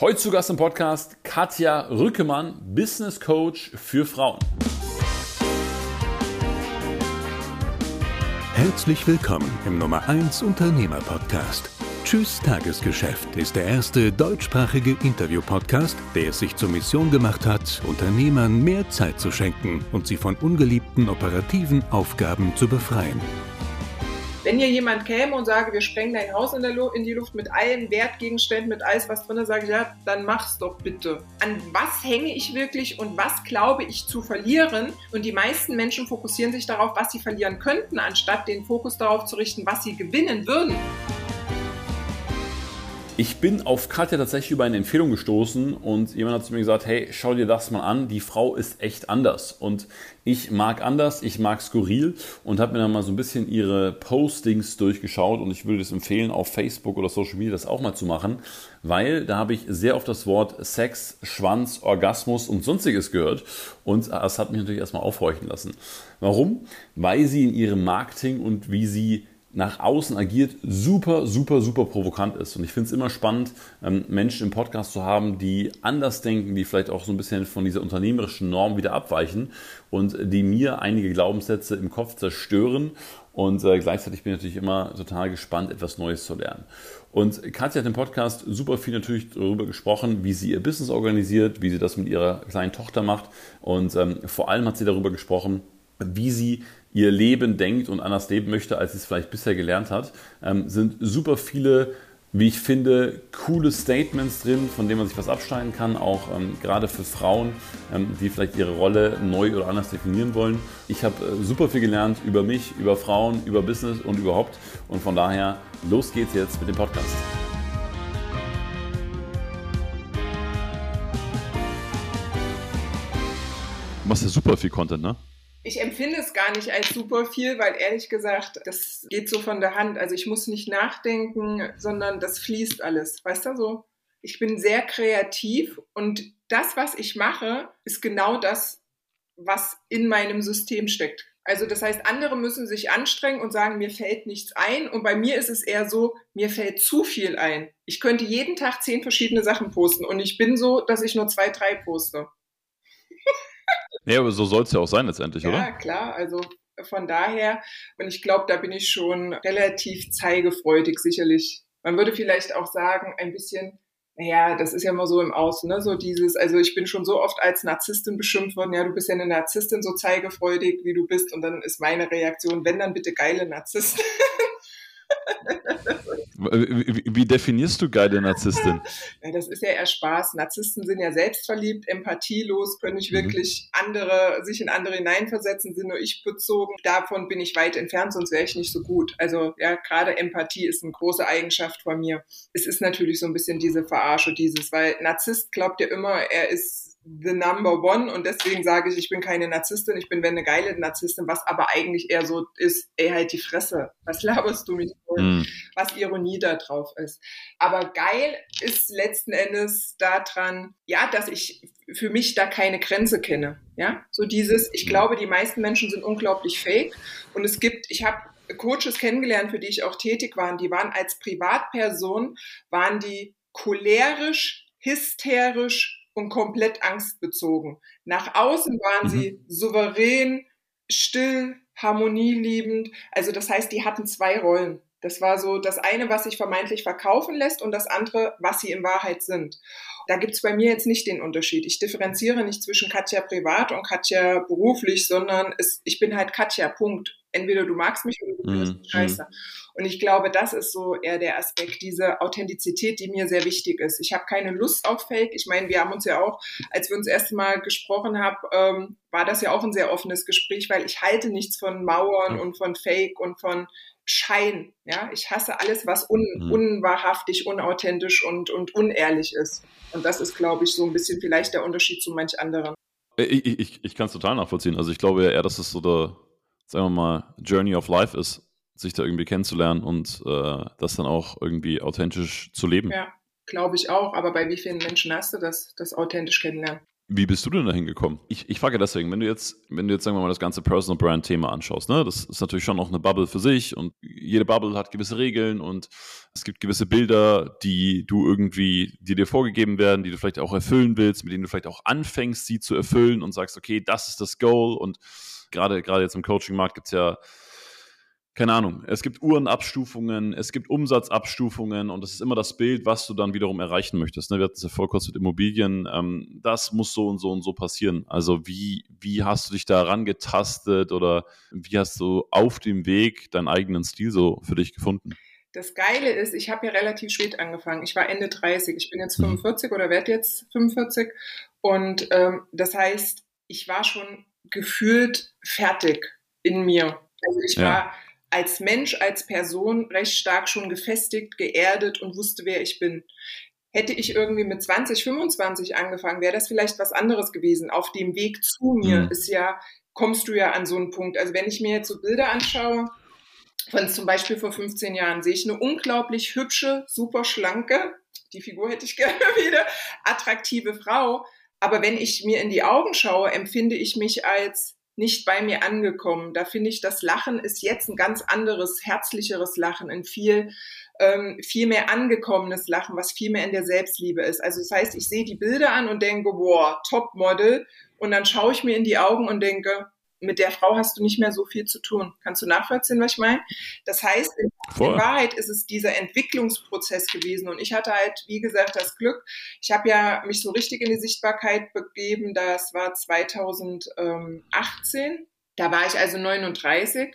Heute zu Gast im Podcast Katja Rückemann, Business Coach für Frauen. Herzlich willkommen im Nummer 1 Unternehmer Podcast. Tschüss Tagesgeschäft ist der erste deutschsprachige Interview-Podcast, der es sich zur Mission gemacht hat, Unternehmern mehr Zeit zu schenken und sie von ungeliebten operativen Aufgaben zu befreien. Wenn hier jemand käme und sage, wir sprengen dein Haus in, in, die Luft mit allen Wertgegenständen, mit alles, was drin ist, sage ich, ja, dann mach's doch bitte. An was hänge ich wirklich und was glaube ich zu verlieren? Und die meisten Menschen fokussieren sich darauf, was sie verlieren könnten, anstatt den Fokus darauf zu richten, was sie gewinnen würden. Ich bin auf Katja tatsächlich über eine Empfehlung gestoßen und jemand hat zu mir gesagt, hey, schau dir das mal an, die Frau ist echt anders. Und ich mag anders, ich mag skurril und habe mir dann mal so ein bisschen ihre Postings durchgeschaut und ich würde es empfehlen, auf Facebook oder Social Media das auch mal zu machen, weil da habe ich sehr oft das Wort Sex, Schwanz, Orgasmus und sonstiges gehört und das hat mich natürlich erstmal aufhorchen lassen. Warum? Weil sie in ihrem Marketing und wie sie nach außen agiert, super, super, super provokant ist. Und ich finde es immer spannend, ähm, Menschen im Podcast zu haben, die anders denken, die vielleicht auch so ein bisschen von dieser unternehmerischen Norm wieder abweichen und die mir einige Glaubenssätze im Kopf zerstören. Und äh, gleichzeitig bin ich natürlich immer total gespannt, etwas Neues zu lernen. Und Katja hat im Podcast super viel natürlich darüber gesprochen, wie sie ihr Business organisiert, wie sie das mit ihrer kleinen Tochter macht. Und ähm, vor allem hat sie darüber gesprochen, wie sie ihr Leben denkt und anders leben möchte, als sie es vielleicht bisher gelernt hat, ähm, sind super viele, wie ich finde, coole Statements drin, von denen man sich was abschneiden kann, auch ähm, gerade für Frauen, ähm, die vielleicht ihre Rolle neu oder anders definieren wollen. Ich habe äh, super viel gelernt über mich, über Frauen, über Business und überhaupt. Und von daher, los geht's jetzt mit dem Podcast. Du machst ja super viel Content, ne? Ich empfinde es gar nicht als super viel, weil ehrlich gesagt, das geht so von der Hand. Also ich muss nicht nachdenken, sondern das fließt alles. Weißt du so? Ich bin sehr kreativ und das, was ich mache, ist genau das, was in meinem System steckt. Also das heißt, andere müssen sich anstrengen und sagen, mir fällt nichts ein. Und bei mir ist es eher so, mir fällt zu viel ein. Ich könnte jeden Tag zehn verschiedene Sachen posten und ich bin so, dass ich nur zwei, drei poste. Nee, aber so soll es ja auch sein letztendlich, ja, oder? Ja, klar. Also von daher, und ich glaube, da bin ich schon relativ zeigefreudig sicherlich. Man würde vielleicht auch sagen, ein bisschen, naja, das ist ja immer so im Außen, ne? So dieses, also ich bin schon so oft als Narzisstin beschimpft worden, ja, du bist ja eine Narzisstin, so zeigefreudig, wie du bist. Und dann ist meine Reaktion, wenn dann bitte geile Narzisstin. Wie, wie, definierst du geile Narzisstin? Ja, das ist ja eher Spaß. Narzissten sind ja selbstverliebt, empathielos, können nicht mhm. wirklich andere, sich in andere hineinversetzen, sind nur ich bezogen. Davon bin ich weit entfernt, sonst wäre ich nicht so gut. Also ja, gerade Empathie ist eine große Eigenschaft von mir. Es ist natürlich so ein bisschen diese Verarsche, dieses, weil Narzisst glaubt ja immer, er ist the number one und deswegen sage ich, ich bin keine Narzisstin, ich bin wenn eine geile Narzisstin, was aber eigentlich eher so ist, ey, halt die Fresse, was laberst du mich voll, mm. was Ironie da drauf ist. Aber geil ist letzten Endes daran, ja, dass ich für mich da keine Grenze kenne, ja, so dieses, ich hm. glaube, die meisten Menschen sind unglaublich fake und es gibt, ich habe Coaches kennengelernt, für die ich auch tätig war, die waren als Privatperson, waren die cholerisch, hysterisch, und komplett angstbezogen. Nach außen waren mhm. sie souverän, still, harmonieliebend. Also das heißt, die hatten zwei Rollen. Das war so das eine, was sich vermeintlich verkaufen lässt und das andere, was sie in Wahrheit sind. Da gibt's bei mir jetzt nicht den Unterschied. Ich differenziere nicht zwischen Katja privat und Katja beruflich, sondern es, ich bin halt Katja, Punkt. Entweder du magst mich oder du bist mhm. scheiße. Und ich glaube, das ist so eher der Aspekt, diese Authentizität, die mir sehr wichtig ist. Ich habe keine Lust auf Fake. Ich meine, wir haben uns ja auch, als wir uns das erste Mal gesprochen haben, ähm, war das ja auch ein sehr offenes Gespräch, weil ich halte nichts von Mauern und von Fake und von Schein. Ja, ich hasse alles, was un mhm. unwahrhaftig, unauthentisch und, und unehrlich ist. Und das ist, glaube ich, so ein bisschen vielleicht der Unterschied zu manch anderen. Ich, ich, ich kann es total nachvollziehen. Also ich glaube ja eher, dass es so der, sagen wir mal, Journey of Life ist sich da irgendwie kennenzulernen und äh, das dann auch irgendwie authentisch zu leben. Ja, glaube ich auch. Aber bei wie vielen Menschen hast du das, das authentisch kennenlernen? Wie bist du denn dahin gekommen? Ich, ich frage deswegen, wenn du jetzt, wenn du jetzt, sagen wir mal, das ganze Personal Brand Thema anschaust, ne, das ist natürlich schon auch eine Bubble für sich und jede Bubble hat gewisse Regeln und es gibt gewisse Bilder, die du irgendwie, die dir vorgegeben werden, die du vielleicht auch erfüllen willst, mit denen du vielleicht auch anfängst, sie zu erfüllen und sagst, okay, das ist das Goal und gerade, gerade jetzt im Coaching-Markt gibt es ja keine Ahnung, es gibt Uhrenabstufungen, es gibt Umsatzabstufungen und das ist immer das Bild, was du dann wiederum erreichen möchtest. Ne? Wir hatten es ja vor kurz mit Immobilien, ähm, das muss so und so und so passieren. Also wie, wie hast du dich da rangetastet oder wie hast du auf dem Weg deinen eigenen Stil so für dich gefunden? Das Geile ist, ich habe ja relativ spät angefangen. Ich war Ende 30, ich bin jetzt 45 mhm. oder werde jetzt 45 und ähm, das heißt, ich war schon gefühlt fertig in mir. Also ich ja. war als Mensch, als Person recht stark schon gefestigt, geerdet und wusste, wer ich bin. Hätte ich irgendwie mit 20, 25 angefangen, wäre das vielleicht was anderes gewesen. Auf dem Weg zu mir mhm. ist ja, kommst du ja an so einen Punkt. Also wenn ich mir jetzt so Bilder anschaue, von zum Beispiel vor 15 Jahren, sehe ich eine unglaublich hübsche, super schlanke, die Figur hätte ich gerne wieder, attraktive Frau. Aber wenn ich mir in die Augen schaue, empfinde ich mich als nicht bei mir angekommen. Da finde ich, das Lachen ist jetzt ein ganz anderes, herzlicheres Lachen, ein viel, ähm, viel mehr angekommenes Lachen, was viel mehr in der Selbstliebe ist. Also das heißt, ich sehe die Bilder an und denke, boah, Topmodel. Und dann schaue ich mir in die Augen und denke, mit der Frau hast du nicht mehr so viel zu tun. Kannst du nachvollziehen, was ich meine? Das heißt, in, in, Wahrheit ist es dieser Entwicklungsprozess gewesen. Und ich hatte halt, wie gesagt, das Glück. Ich habe ja mich so richtig in die Sichtbarkeit begeben. Das war 2018. Da war ich also 39.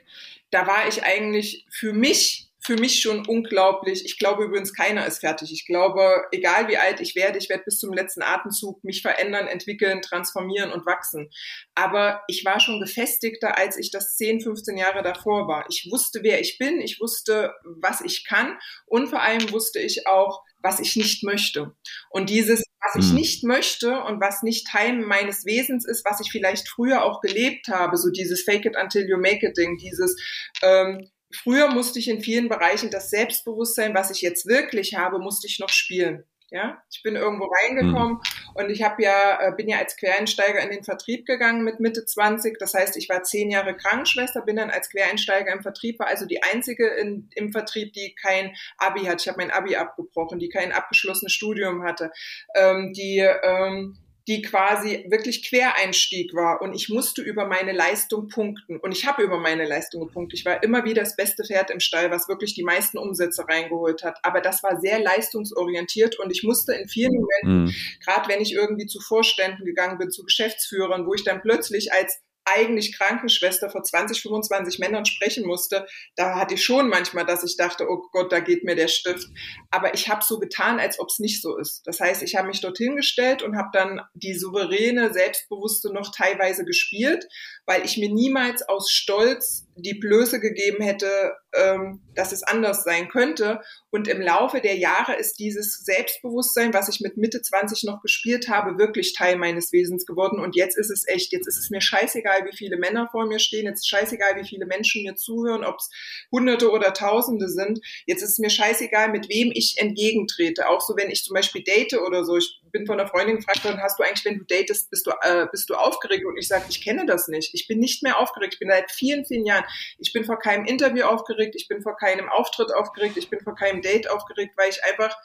Da war ich eigentlich für mich für mich schon unglaublich. Ich glaube übrigens, keiner ist fertig. Ich glaube, egal wie alt ich werde, ich werde bis zum letzten Atemzug mich verändern, entwickeln, transformieren und wachsen. Aber ich war schon gefestigter, als ich das 10, 15 Jahre davor war. Ich wusste, wer ich bin, ich wusste, was ich kann und vor allem wusste ich auch, was ich nicht möchte. Und dieses, was ich mhm. nicht möchte und was nicht Teil meines Wesens ist, was ich vielleicht früher auch gelebt habe, so dieses Fake it until you make it Ding, dieses ähm, früher musste ich in vielen Bereichen das Selbstbewusstsein, was ich jetzt wirklich habe, musste ich noch spielen. Ja, ich bin irgendwo reingekommen mhm. und ich habe ja äh, bin ja als Quereinsteiger in den Vertrieb gegangen mit Mitte 20. Das heißt, ich war zehn Jahre Krankenschwester, bin dann als Quereinsteiger im Vertrieb, war also die einzige in, im Vertrieb, die kein Abi hat. Ich habe mein Abi abgebrochen, die kein abgeschlossenes Studium hatte, ähm, die ähm, die quasi wirklich Quereinstieg war und ich musste über meine Leistung punkten und ich habe über meine Leistung gepunktet. Ich war immer wieder das beste Pferd im Stall, was wirklich die meisten Umsätze reingeholt hat. Aber das war sehr leistungsorientiert und ich musste in vielen Momenten, mhm. gerade wenn ich irgendwie zu Vorständen gegangen bin, zu Geschäftsführern, wo ich dann plötzlich als eigentlich Krankenschwester vor 20, 25 Männern sprechen musste, da hatte ich schon manchmal, dass ich dachte, oh Gott, da geht mir der Stift. Aber ich habe so getan, als ob es nicht so ist. Das heißt, ich habe mich dorthin gestellt und habe dann die souveräne, selbstbewusste noch teilweise gespielt, weil ich mir niemals aus Stolz die Blöße gegeben hätte, ähm, dass es anders sein könnte. Und im Laufe der Jahre ist dieses Selbstbewusstsein, was ich mit Mitte 20 noch gespielt habe, wirklich Teil meines Wesens geworden. Und jetzt ist es echt, jetzt ist es mir scheißegal, wie viele Männer vor mir stehen, jetzt ist scheißegal, wie viele Menschen mir zuhören, ob es Hunderte oder Tausende sind. Jetzt ist es mir scheißegal, mit wem ich entgegentrete. Auch so, wenn ich zum Beispiel date oder so. Ich bin von einer Freundin gefragt worden, hast du eigentlich, wenn du datest, bist du, äh, bist du aufgeregt? Und ich sage, ich kenne das nicht. Ich bin nicht mehr aufgeregt. Ich bin seit vielen, vielen Jahren. Ich bin vor keinem Interview aufgeregt. Ich bin vor keinem Auftritt aufgeregt. Ich bin vor keinem Date aufgeregt, weil ich einfach,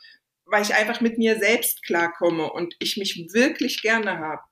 weil ich einfach mit mir selbst klarkomme und ich mich wirklich gerne habe.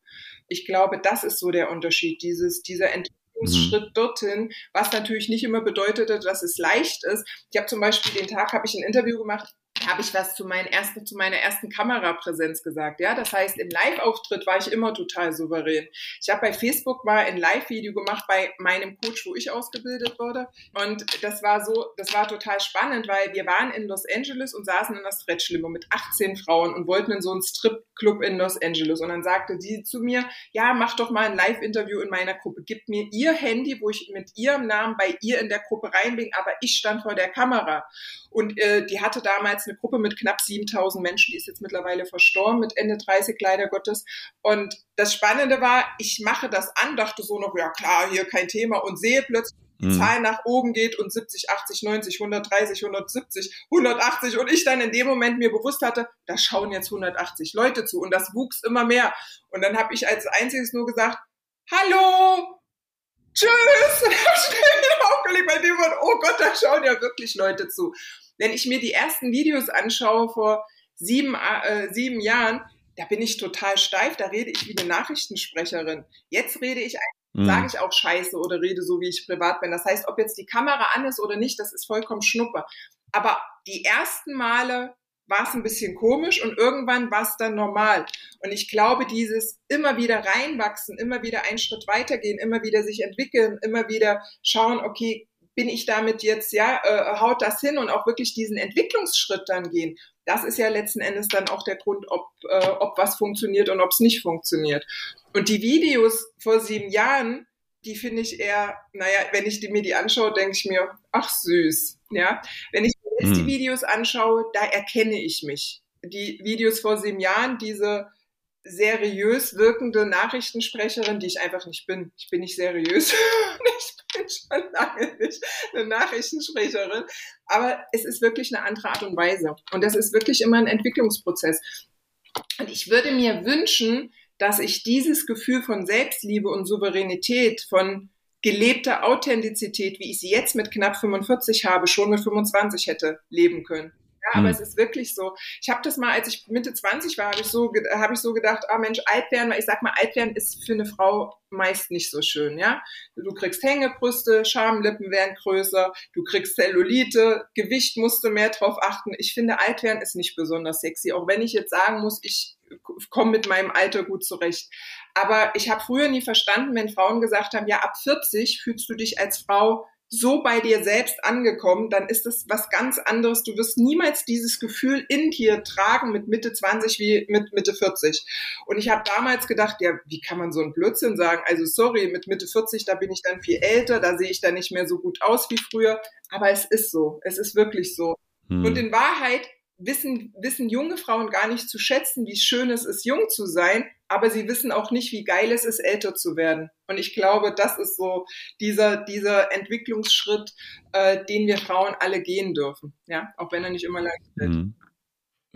Ich glaube, das ist so der Unterschied, dieses, dieser Entwicklungsschritt mhm. dorthin, was natürlich nicht immer bedeutete, dass es leicht ist. Ich habe zum Beispiel den Tag, habe ich ein Interview gemacht habe ich was zu, meinen ersten, zu meiner ersten Kamerapräsenz gesagt. Ja, das heißt, im Live-Auftritt war ich immer total souverän. Ich habe bei Facebook mal ein Live-Video gemacht bei meinem Coach, wo ich ausgebildet wurde. Und das war so, das war total spannend, weil wir waren in Los Angeles und saßen in der Stretch-Limo mit 18 Frauen und wollten in so einen Strip-Club in Los Angeles. Und dann sagte sie zu mir, ja, mach doch mal ein Live-Interview in meiner Gruppe. Gib mir ihr Handy, wo ich mit ihrem Namen bei ihr in der Gruppe rein bin, aber ich stand vor der Kamera. Und äh, die hatte damals eine Gruppe mit knapp 7000 Menschen, die ist jetzt mittlerweile verstorben, mit Ende 30 leider Gottes. Und das Spannende war, ich mache das an, dachte so noch, ja klar, hier kein Thema und sehe plötzlich die mhm. Zahl nach oben geht und 70, 80, 90, 130, 170, 180 und ich dann in dem Moment mir bewusst hatte, da schauen jetzt 180 Leute zu und das wuchs immer mehr. Und dann habe ich als einziges nur gesagt, hallo, tschüss, und habe schnell aufgelegt, bei dem Wort, oh Gott, da schauen ja wirklich Leute zu. Wenn ich mir die ersten Videos anschaue vor sieben, äh, sieben Jahren, da bin ich total steif, da rede ich wie eine Nachrichtensprecherin. Jetzt rede ich mhm. sage ich auch Scheiße oder rede so, wie ich privat bin. Das heißt, ob jetzt die Kamera an ist oder nicht, das ist vollkommen schnuppe. Aber die ersten Male war es ein bisschen komisch und irgendwann war es dann normal. Und ich glaube, dieses immer wieder reinwachsen, immer wieder einen Schritt weitergehen, immer wieder sich entwickeln, immer wieder schauen, okay, bin ich damit jetzt, ja, äh, haut das hin und auch wirklich diesen Entwicklungsschritt dann gehen. Das ist ja letzten Endes dann auch der Grund, ob, äh, ob was funktioniert und ob es nicht funktioniert. Und die Videos vor sieben Jahren, die finde ich eher, naja, wenn ich die, mir die anschaue, denke ich mir, ach süß, ja. Wenn ich mir jetzt mhm. die Videos anschaue, da erkenne ich mich. Die Videos vor sieben Jahren, diese seriös wirkende Nachrichtensprecherin, die ich einfach nicht bin. Ich bin nicht seriös. ich bin schon lange nicht eine Nachrichtensprecherin. Aber es ist wirklich eine andere Art und Weise. Und das ist wirklich immer ein Entwicklungsprozess. Und ich würde mir wünschen, dass ich dieses Gefühl von Selbstliebe und Souveränität, von gelebter Authentizität, wie ich sie jetzt mit knapp 45 habe, schon mit 25 hätte leben können. Ja, aber mhm. es ist wirklich so. Ich habe das mal, als ich Mitte 20 war, habe ich so, habe ich so gedacht, ah Mensch, alt werden, weil ich sag mal, alt werden ist für eine Frau meist nicht so schön, ja. Du kriegst Hängebrüste, Schamlippen werden größer, du kriegst Zellulite, Gewicht musst du mehr drauf achten. Ich finde, alt werden ist nicht besonders sexy, auch wenn ich jetzt sagen muss, ich komme mit meinem Alter gut zurecht. Aber ich habe früher nie verstanden, wenn Frauen gesagt haben, ja, ab 40 fühlst du dich als Frau so bei dir selbst angekommen, dann ist es was ganz anderes. Du wirst niemals dieses Gefühl in dir tragen mit Mitte 20 wie mit Mitte 40. Und ich habe damals gedacht, ja, wie kann man so einen Blödsinn sagen? Also sorry, mit Mitte 40, da bin ich dann viel älter, da sehe ich dann nicht mehr so gut aus wie früher. Aber es ist so, es ist wirklich so. Hm. Und in Wahrheit wissen, wissen junge Frauen gar nicht zu schätzen, wie schön es ist, jung zu sein, aber sie wissen auch nicht, wie geil es ist, älter zu werden. Und ich glaube, das ist so dieser, dieser Entwicklungsschritt, äh, den wir Frauen alle gehen dürfen. Ja, auch wenn er nicht immer leicht wird. Mhm.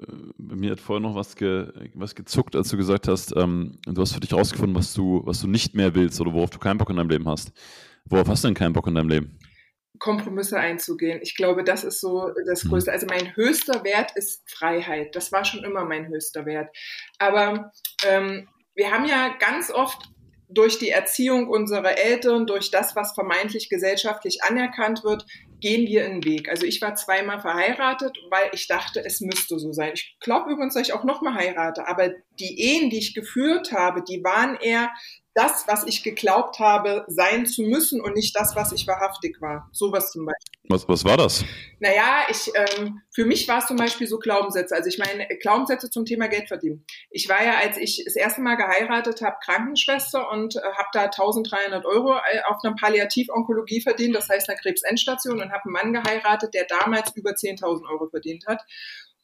Äh, mir hat vorher noch was, ge, was gezuckt, als du gesagt hast, ähm, du hast für dich rausgefunden, was du, was du nicht mehr willst oder worauf du keinen Bock in deinem Leben hast. Worauf hast du denn keinen Bock in deinem Leben? Kompromisse einzugehen. Ich glaube, das ist so das mhm. Größte. Also mein höchster Wert ist Freiheit. Das war schon immer mein höchster Wert. Aber ähm, wir haben ja ganz oft durch die Erziehung unserer Eltern, durch das, was vermeintlich gesellschaftlich anerkannt wird, gehen wir einen Weg. Also ich war zweimal verheiratet, weil ich dachte, es müsste so sein. Ich glaube übrigens, dass ich auch nochmal heirate, aber die Ehen, die ich geführt habe, die waren eher das, was ich geglaubt habe, sein zu müssen und nicht das, was ich wahrhaftig war. Sowas zum Beispiel. Was, was war das? Naja, ich, ähm, für mich war es zum Beispiel so Glaubenssätze. Also ich meine, Glaubenssätze zum Thema Geld verdienen. Ich war ja, als ich das erste Mal geheiratet habe, Krankenschwester und äh, habe da 1300 Euro äh, auf einer Palliativonkologie verdient, das heißt einer Krebsendstation und habe einen Mann geheiratet, der damals über 10.000 Euro verdient hat.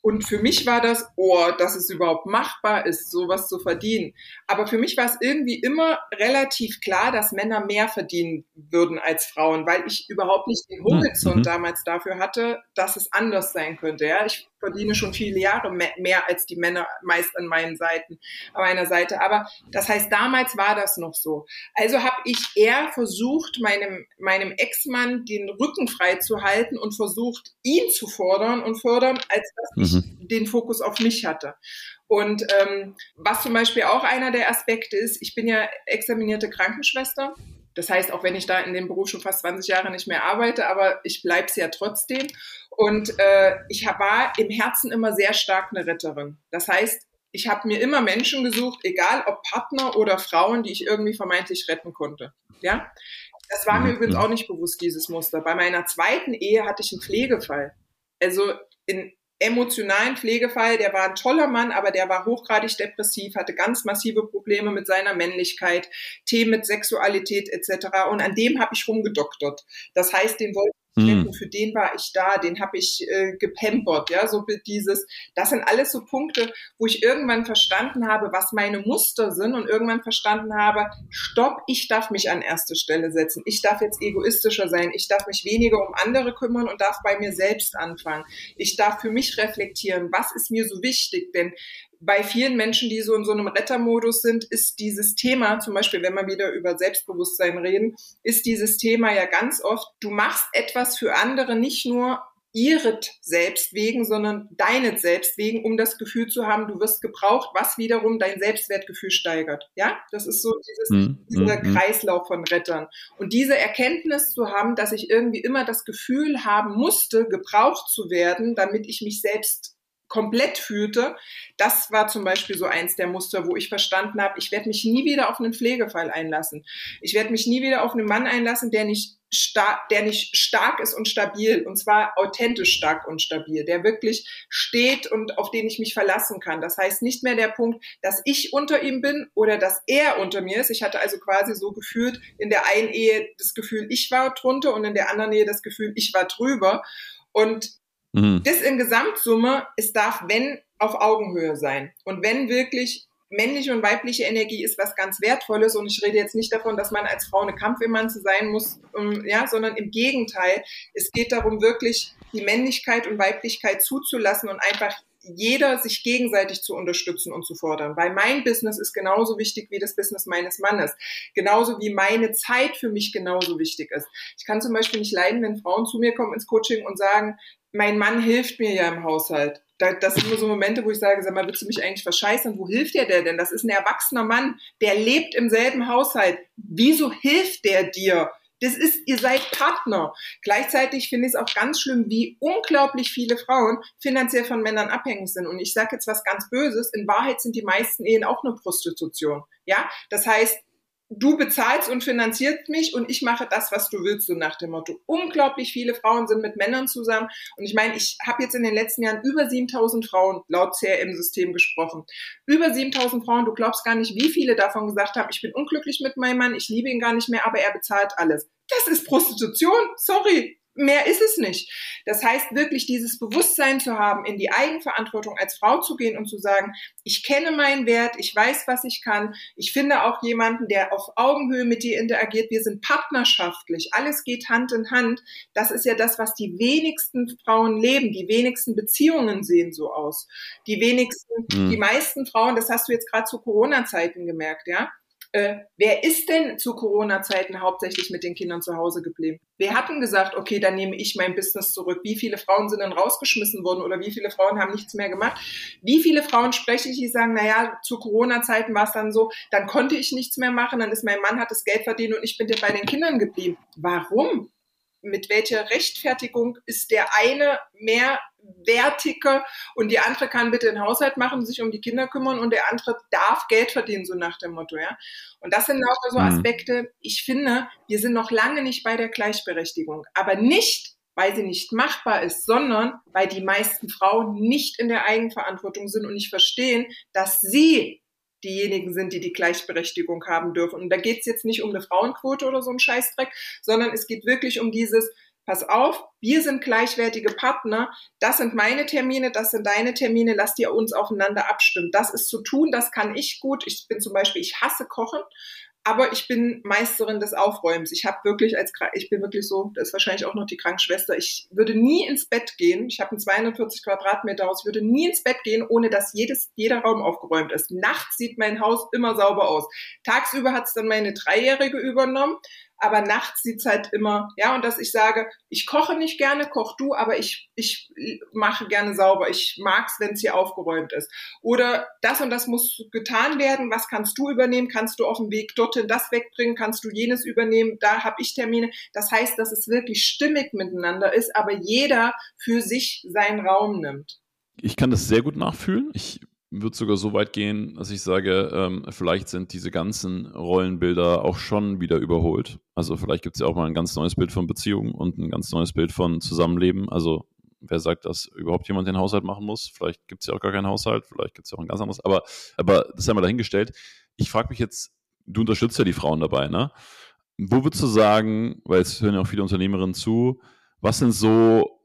Und für mich war das, oh, dass es überhaupt machbar ist, sowas zu verdienen. Aber für mich war es irgendwie immer relativ klar, dass Männer mehr verdienen würden als Frauen, weil ich überhaupt nicht den Horizont mhm. damals dafür hatte, dass es anders sein könnte. Ja, ich verdiene schon viele Jahre mehr als die Männer meist an meinen Seiten, an meiner Seite. Aber das heißt, damals war das noch so. Also habe ich eher versucht, meinem, meinem Ex-Mann den Rücken frei zu halten und versucht, ihn zu fordern und fördern, als dass mhm. Ich den Fokus auf mich hatte. Und ähm, was zum Beispiel auch einer der Aspekte ist, ich bin ja examinierte Krankenschwester das heißt, auch wenn ich da in dem Beruf schon fast 20 Jahre nicht mehr arbeite, aber ich bleibe es ja trotzdem. Und äh, ich war im Herzen immer sehr stark eine Retterin. Das heißt, ich habe mir immer Menschen gesucht, egal ob Partner oder Frauen, die ich irgendwie vermeintlich retten konnte. Ja, das war mir übrigens auch nicht bewusst, dieses Muster. Bei meiner zweiten Ehe hatte ich einen Pflegefall. Also in emotionalen Pflegefall, der war ein toller Mann, aber der war hochgradig depressiv, hatte ganz massive Probleme mit seiner Männlichkeit, Themen mit Sexualität etc. Und an dem habe ich rumgedoktert. Das heißt, den wollte mhm. für den war ich da, den habe ich äh, gepampert, ja, so dieses, das sind alles so Punkte, wo ich irgendwann verstanden habe, was meine Muster sind und irgendwann verstanden habe, stopp, ich darf mich an erste Stelle setzen, ich darf jetzt egoistischer sein, ich darf mich weniger um andere kümmern und darf bei mir selbst anfangen. Ich darf für mich reflektieren, was ist mir so wichtig, denn bei vielen Menschen, die so in so einem Rettermodus sind, ist dieses Thema, zum Beispiel, wenn wir wieder über Selbstbewusstsein reden, ist dieses Thema ja ganz oft, du machst etwas für andere nicht nur ihret selbst wegen, sondern deinet selbst wegen, um das Gefühl zu haben, du wirst gebraucht, was wiederum dein Selbstwertgefühl steigert. Ja, das ist so dieses, mm, dieser mm, Kreislauf von Rettern. Und diese Erkenntnis zu haben, dass ich irgendwie immer das Gefühl haben musste, gebraucht zu werden, damit ich mich selbst komplett fühlte, das war zum Beispiel so eins der Muster, wo ich verstanden habe, ich werde mich nie wieder auf einen Pflegefall einlassen. Ich werde mich nie wieder auf einen Mann einlassen, der nicht stark, der nicht stark ist und stabil, und zwar authentisch stark und stabil, der wirklich steht und auf den ich mich verlassen kann. Das heißt nicht mehr der Punkt, dass ich unter ihm bin oder dass er unter mir ist. Ich hatte also quasi so gefühlt in der einen Ehe das Gefühl, ich war drunter und in der anderen Ehe das Gefühl, ich war drüber. Und Mhm. Das in Gesamtsumme, es darf, wenn, auf Augenhöhe sein. Und wenn wirklich männliche und weibliche Energie ist was ganz Wertvolles und ich rede jetzt nicht davon, dass man als Frau eine Kampfemanze sein muss, um, ja, sondern im Gegenteil. Es geht darum, wirklich die Männlichkeit und Weiblichkeit zuzulassen und einfach jeder sich gegenseitig zu unterstützen und zu fordern. Weil mein Business ist genauso wichtig wie das Business meines Mannes. Genauso wie meine Zeit für mich genauso wichtig ist. Ich kann zum Beispiel nicht leiden, wenn Frauen zu mir kommen ins Coaching und sagen, mein Mann hilft mir ja im Haushalt. Das sind nur so Momente, wo ich sage, sag mal, willst du mich eigentlich verscheißen? Wo hilft der denn? Das ist ein erwachsener Mann, der lebt im selben Haushalt. Wieso hilft der dir? Das ist, ihr seid Partner. Gleichzeitig finde ich es auch ganz schlimm, wie unglaublich viele Frauen finanziell von Männern abhängig sind. Und ich sage jetzt was ganz Böses. In Wahrheit sind die meisten Ehen auch eine Prostitution. Ja, das heißt, du bezahlst und finanzierst mich und ich mache das, was du willst, so nach dem Motto. Unglaublich viele Frauen sind mit Männern zusammen und ich meine, ich habe jetzt in den letzten Jahren über 7000 Frauen laut CRM-System gesprochen. Über 7000 Frauen, du glaubst gar nicht, wie viele davon gesagt haben, ich bin unglücklich mit meinem Mann, ich liebe ihn gar nicht mehr, aber er bezahlt alles. Das ist Prostitution, sorry, mehr ist es nicht. Das heißt wirklich dieses Bewusstsein zu haben, in die Eigenverantwortung als Frau zu gehen und zu sagen, ich kenne meinen Wert, ich weiß, was ich kann, ich finde auch jemanden, der auf Augenhöhe mit dir interagiert, wir sind partnerschaftlich, alles geht Hand in Hand. Das ist ja das, was die wenigsten Frauen leben, die wenigsten Beziehungen sehen so aus. Die wenigsten, mhm. die meisten Frauen, das hast du jetzt gerade zu Corona-Zeiten gemerkt, ja, äh, wer ist denn zu Corona-Zeiten hauptsächlich mit den Kindern zu Hause geblieben? Wir hatten gesagt, okay, dann nehme ich mein Business zurück. Wie viele Frauen sind dann rausgeschmissen worden oder wie viele Frauen haben nichts mehr gemacht? Wie viele Frauen spreche ich, die sagen, naja, zu Corona-Zeiten war es dann so, dann konnte ich nichts mehr machen, dann ist mein Mann, hat das Geld verdient und ich bin bei den Kindern geblieben. Warum? Mit welcher Rechtfertigung ist der eine mehr wertiger und die andere kann bitte den Haushalt machen, sich um die Kinder kümmern und der andere darf Geld verdienen, so nach dem Motto, ja. Und das sind auch so mhm. Aspekte, ich finde, wir sind noch lange nicht bei der Gleichberechtigung, aber nicht, weil sie nicht machbar ist, sondern weil die meisten Frauen nicht in der Eigenverantwortung sind und nicht verstehen, dass sie diejenigen sind, die die Gleichberechtigung haben dürfen. Und da geht es jetzt nicht um eine Frauenquote oder so ein Scheißdreck, sondern es geht wirklich um dieses, pass auf, wir sind gleichwertige Partner, das sind meine Termine, das sind deine Termine, lasst ihr uns aufeinander abstimmen. Das ist zu tun, das kann ich gut. Ich bin zum Beispiel, ich hasse Kochen, aber ich bin Meisterin des Aufräumens. Ich habe wirklich als ich bin wirklich so, das ist wahrscheinlich auch noch die Krankenschwester. Ich würde nie ins Bett gehen. Ich habe ein 240 Quadratmeter Haus. Würde nie ins Bett gehen, ohne dass jedes jeder Raum aufgeräumt ist. Nachts sieht mein Haus immer sauber aus. Tagsüber hat es dann meine Dreijährige übernommen aber nachts sieht's halt immer, ja, und dass ich sage, ich koche nicht gerne, koch du, aber ich, ich mache gerne sauber. Ich mag's, wenn's hier aufgeräumt ist. Oder das und das muss getan werden, was kannst du übernehmen? Kannst du auf dem Weg dorthin das wegbringen? Kannst du jenes übernehmen? Da habe ich Termine. Das heißt, dass es wirklich stimmig miteinander ist, aber jeder für sich seinen Raum nimmt. Ich kann das sehr gut nachfühlen. Ich würde sogar so weit gehen, dass ich sage, ähm, vielleicht sind diese ganzen Rollenbilder auch schon wieder überholt. Also vielleicht gibt es ja auch mal ein ganz neues Bild von Beziehungen und ein ganz neues Bild von Zusammenleben. Also wer sagt, dass überhaupt jemand den Haushalt machen muss? Vielleicht gibt es ja auch gar keinen Haushalt, vielleicht gibt es ja auch ein ganz anderes. Aber, aber das haben wir dahingestellt. Ich frage mich jetzt, du unterstützt ja die Frauen dabei, ne? Wo würdest du sagen, weil es hören ja auch viele Unternehmerinnen zu, was sind so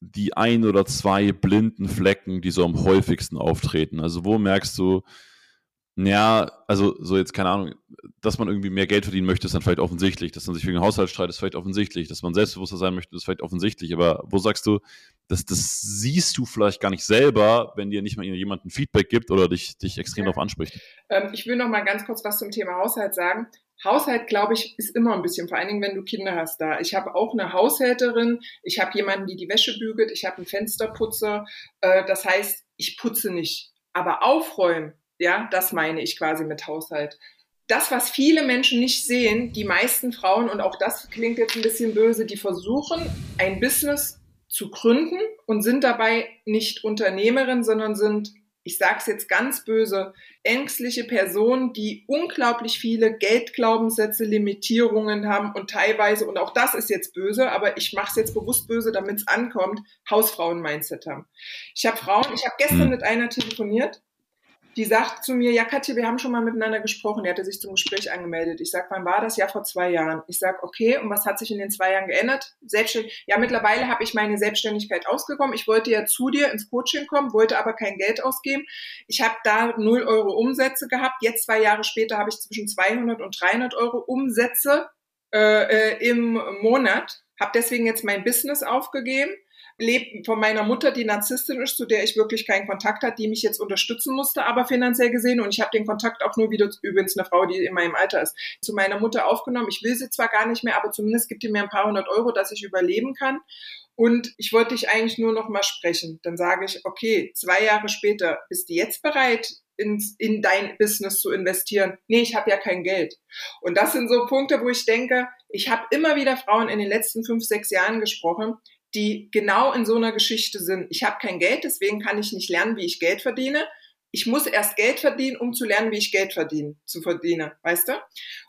die ein oder zwei blinden Flecken, die so am häufigsten auftreten? Also wo merkst du, ja, also so jetzt keine Ahnung, dass man irgendwie mehr Geld verdienen möchte, ist dann vielleicht offensichtlich. Dass man sich wegen den Haushalt streitet, ist vielleicht offensichtlich. Dass man selbstbewusster sein möchte, ist vielleicht offensichtlich. Aber wo sagst du, dass das siehst du vielleicht gar nicht selber, wenn dir nicht mal jemand ein Feedback gibt oder dich, dich extrem ja. darauf anspricht? Ähm, ich will noch mal ganz kurz was zum Thema Haushalt sagen. Haushalt, glaube ich, ist immer ein bisschen, vor allen Dingen, wenn du Kinder hast da. Ich habe auch eine Haushälterin, ich habe jemanden, die die Wäsche bügelt, ich habe einen Fensterputzer. Äh, das heißt, ich putze nicht. Aber aufräumen, ja, das meine ich quasi mit Haushalt. Das, was viele Menschen nicht sehen, die meisten Frauen, und auch das klingt jetzt ein bisschen böse, die versuchen, ein Business zu gründen und sind dabei nicht Unternehmerin, sondern sind, ich sage es jetzt ganz böse, ängstliche Personen, die unglaublich viele Geldglaubenssätze, Limitierungen haben und teilweise, und auch das ist jetzt böse, aber ich mache es jetzt bewusst böse, damit es ankommt, Hausfrauen-Mindset haben. Ich habe Frauen, ich habe gestern hm. mit einer telefoniert, die sagt zu mir, ja Katja, wir haben schon mal miteinander gesprochen. Die hatte sich zum Gespräch angemeldet. Ich sag, wann war das? Ja, vor zwei Jahren. Ich sag, okay, und was hat sich in den zwei Jahren geändert? Selbstständig. Ja, mittlerweile habe ich meine Selbstständigkeit ausgekommen. Ich wollte ja zu dir ins Coaching kommen, wollte aber kein Geld ausgeben. Ich habe da null Euro Umsätze gehabt. Jetzt zwei Jahre später habe ich zwischen 200 und 300 Euro Umsätze äh, äh, im Monat. Habe deswegen jetzt mein Business aufgegeben lebe von meiner Mutter, die Narzisstin ist, zu der ich wirklich keinen Kontakt hatte, die mich jetzt unterstützen musste, aber finanziell gesehen. Und ich habe den Kontakt auch nur wieder, übrigens eine Frau, die in meinem Alter ist, zu meiner Mutter aufgenommen. Ich will sie zwar gar nicht mehr, aber zumindest gibt die mir ein paar hundert Euro, dass ich überleben kann. Und ich wollte dich eigentlich nur noch mal sprechen. Dann sage ich, okay, zwei Jahre später, bist du jetzt bereit, ins, in dein Business zu investieren? Nee, ich habe ja kein Geld. Und das sind so Punkte, wo ich denke, ich habe immer wieder Frauen in den letzten fünf, sechs Jahren gesprochen, die genau in so einer Geschichte sind. Ich habe kein Geld, deswegen kann ich nicht lernen, wie ich Geld verdiene. Ich muss erst Geld verdienen, um zu lernen, wie ich Geld verdiene, zu verdienen, weißt du?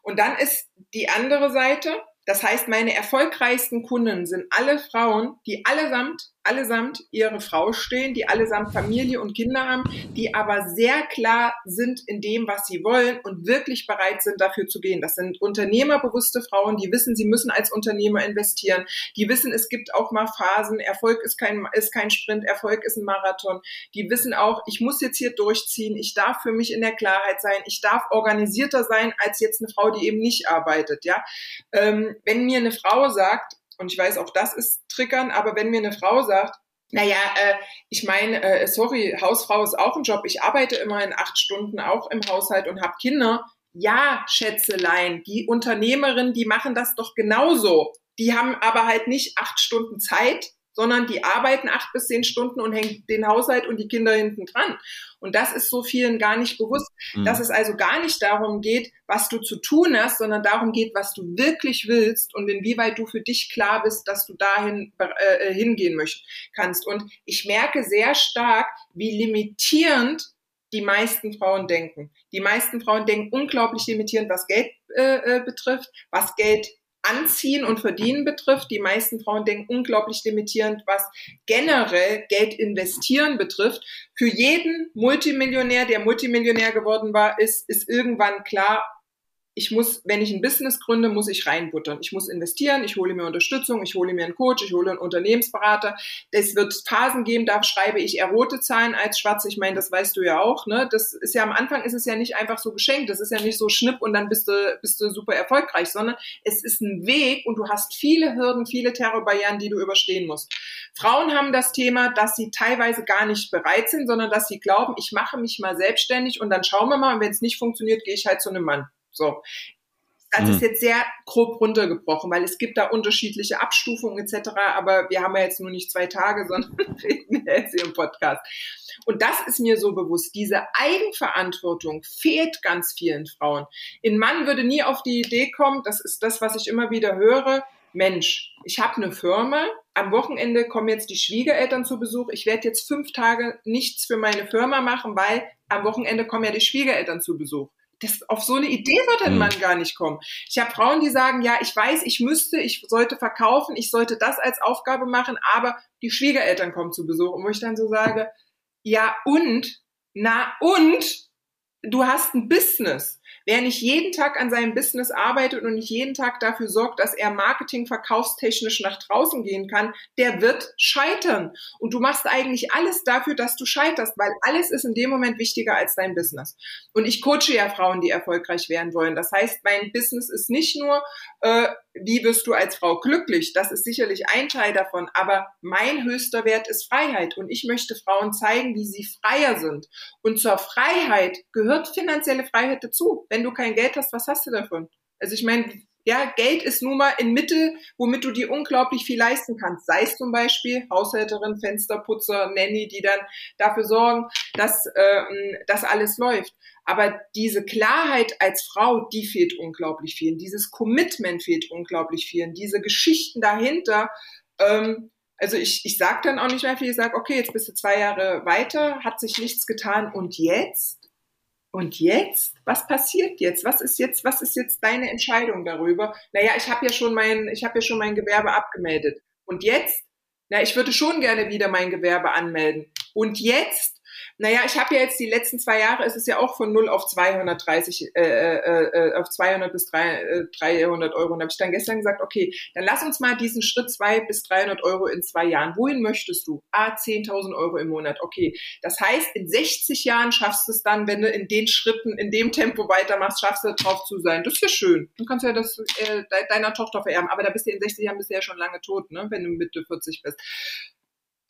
Und dann ist die andere Seite, das heißt, meine erfolgreichsten Kunden sind alle Frauen, die allesamt allesamt ihre Frau stehen, die allesamt Familie und Kinder haben, die aber sehr klar sind in dem, was sie wollen und wirklich bereit sind, dafür zu gehen. Das sind unternehmerbewusste Frauen, die wissen, sie müssen als Unternehmer investieren, die wissen, es gibt auch mal Phasen, Erfolg ist kein, ist kein Sprint, Erfolg ist ein Marathon. Die wissen auch, ich muss jetzt hier durchziehen, ich darf für mich in der Klarheit sein, ich darf organisierter sein als jetzt eine Frau, die eben nicht arbeitet. Ja, ähm, wenn mir eine Frau sagt, und ich weiß, auch das ist triggern, aber wenn mir eine Frau sagt, naja, äh, ich meine, äh, sorry, Hausfrau ist auch ein Job. Ich arbeite immer in acht Stunden auch im Haushalt und habe Kinder. Ja, Schätzelein, die Unternehmerinnen, die machen das doch genauso. Die haben aber halt nicht acht Stunden Zeit, sondern die arbeiten acht bis zehn Stunden und hängen den Haushalt und die Kinder hinten dran. Und das ist so vielen gar nicht bewusst, mhm. dass es also gar nicht darum geht, was du zu tun hast, sondern darum geht, was du wirklich willst und inwieweit du für dich klar bist, dass du dahin äh, äh hingehen möcht, kannst. Und ich merke sehr stark, wie limitierend die meisten Frauen denken. Die meisten Frauen denken unglaublich limitierend, was Geld äh, äh betrifft, was Geld Anziehen und Verdienen betrifft. Die meisten Frauen denken unglaublich limitierend, was generell Geld investieren betrifft. Für jeden Multimillionär, der Multimillionär geworden war, ist, ist irgendwann klar, ich muss, wenn ich ein Business gründe, muss ich reinbuttern. Ich muss investieren, ich hole mir Unterstützung, ich hole mir einen Coach, ich hole einen Unternehmensberater. Es wird Phasen geben, da schreibe ich eher rote Zahlen als schwarze. Ich meine, das weißt du ja auch. Ne? Das ist ja am Anfang ist es ja nicht einfach so geschenkt. Das ist ja nicht so schnipp und dann bist du, bist du super erfolgreich, sondern es ist ein Weg und du hast viele Hürden, viele Terrorbarrieren, die du überstehen musst. Frauen haben das Thema, dass sie teilweise gar nicht bereit sind, sondern dass sie glauben, ich mache mich mal selbstständig und dann schauen wir mal und wenn es nicht funktioniert, gehe ich halt zu einem Mann. So. Das mhm. ist jetzt sehr grob runtergebrochen, weil es gibt da unterschiedliche Abstufungen etc. Aber wir haben ja jetzt nur nicht zwei Tage, sondern reden jetzt hier im Podcast. Und das ist mir so bewusst. Diese Eigenverantwortung fehlt ganz vielen Frauen. Ein Mann würde nie auf die Idee kommen, das ist das, was ich immer wieder höre. Mensch, ich habe eine Firma, am Wochenende kommen jetzt die Schwiegereltern zu Besuch. Ich werde jetzt fünf Tage nichts für meine Firma machen, weil am Wochenende kommen ja die Schwiegereltern zu Besuch das, auf so eine Idee wird ein mhm. Mann gar nicht kommen. Ich habe Frauen, die sagen, ja, ich weiß, ich müsste, ich sollte verkaufen, ich sollte das als Aufgabe machen, aber die Schwiegereltern kommen zu Besuch. Und wo ich dann so sage, ja und, na und, du hast ein Business. Wer nicht jeden Tag an seinem Business arbeitet und nicht jeden Tag dafür sorgt, dass er Marketing verkaufstechnisch nach draußen gehen kann, der wird scheitern. Und du machst eigentlich alles dafür, dass du scheiterst, weil alles ist in dem Moment wichtiger als dein Business. Und ich coache ja Frauen, die erfolgreich werden wollen. Das heißt, mein Business ist nicht nur, äh, wie wirst du als Frau glücklich? Das ist sicherlich ein Teil davon. Aber mein höchster Wert ist Freiheit. Und ich möchte Frauen zeigen, wie sie freier sind. Und zur Freiheit gehört finanzielle Freiheit dazu. Wenn du kein Geld hast, was hast du davon? Also ich meine, ja, Geld ist nun mal ein Mittel, womit du dir unglaublich viel leisten kannst. Sei es zum Beispiel Haushälterin, Fensterputzer, Nanny, die dann dafür sorgen, dass äh, das alles läuft. Aber diese Klarheit als Frau, die fehlt unglaublich vielen. Dieses Commitment fehlt unglaublich vielen. Diese Geschichten dahinter. Ähm, also ich, ich sage dann auch nicht mehr viel. Ich sage, okay, jetzt bist du zwei Jahre weiter, hat sich nichts getan und jetzt? Und jetzt? Was passiert jetzt? Was ist jetzt, was ist jetzt deine Entscheidung darüber? Naja, ich habe ja schon mein, ich habe ja schon mein Gewerbe abgemeldet. Und jetzt? Na, ich würde schon gerne wieder mein Gewerbe anmelden. Und jetzt? Naja, ich habe ja jetzt die letzten zwei Jahre, ist es ja auch von 0 auf 230, äh, äh, äh, auf 200 bis 300 äh, Euro. Und habe ich dann gestern gesagt, okay, dann lass uns mal diesen Schritt 2 bis 300 Euro in zwei Jahren. Wohin möchtest du? Ah, 10.000 Euro im Monat. Okay. Das heißt, in 60 Jahren schaffst du es dann, wenn du in den Schritten, in dem Tempo weitermachst, schaffst du drauf zu sein. Das ist ja schön. Du kannst ja das äh, deiner Tochter vererben. Aber da bist du in 60 Jahren bist du ja schon lange tot, ne? wenn du Mitte 40 bist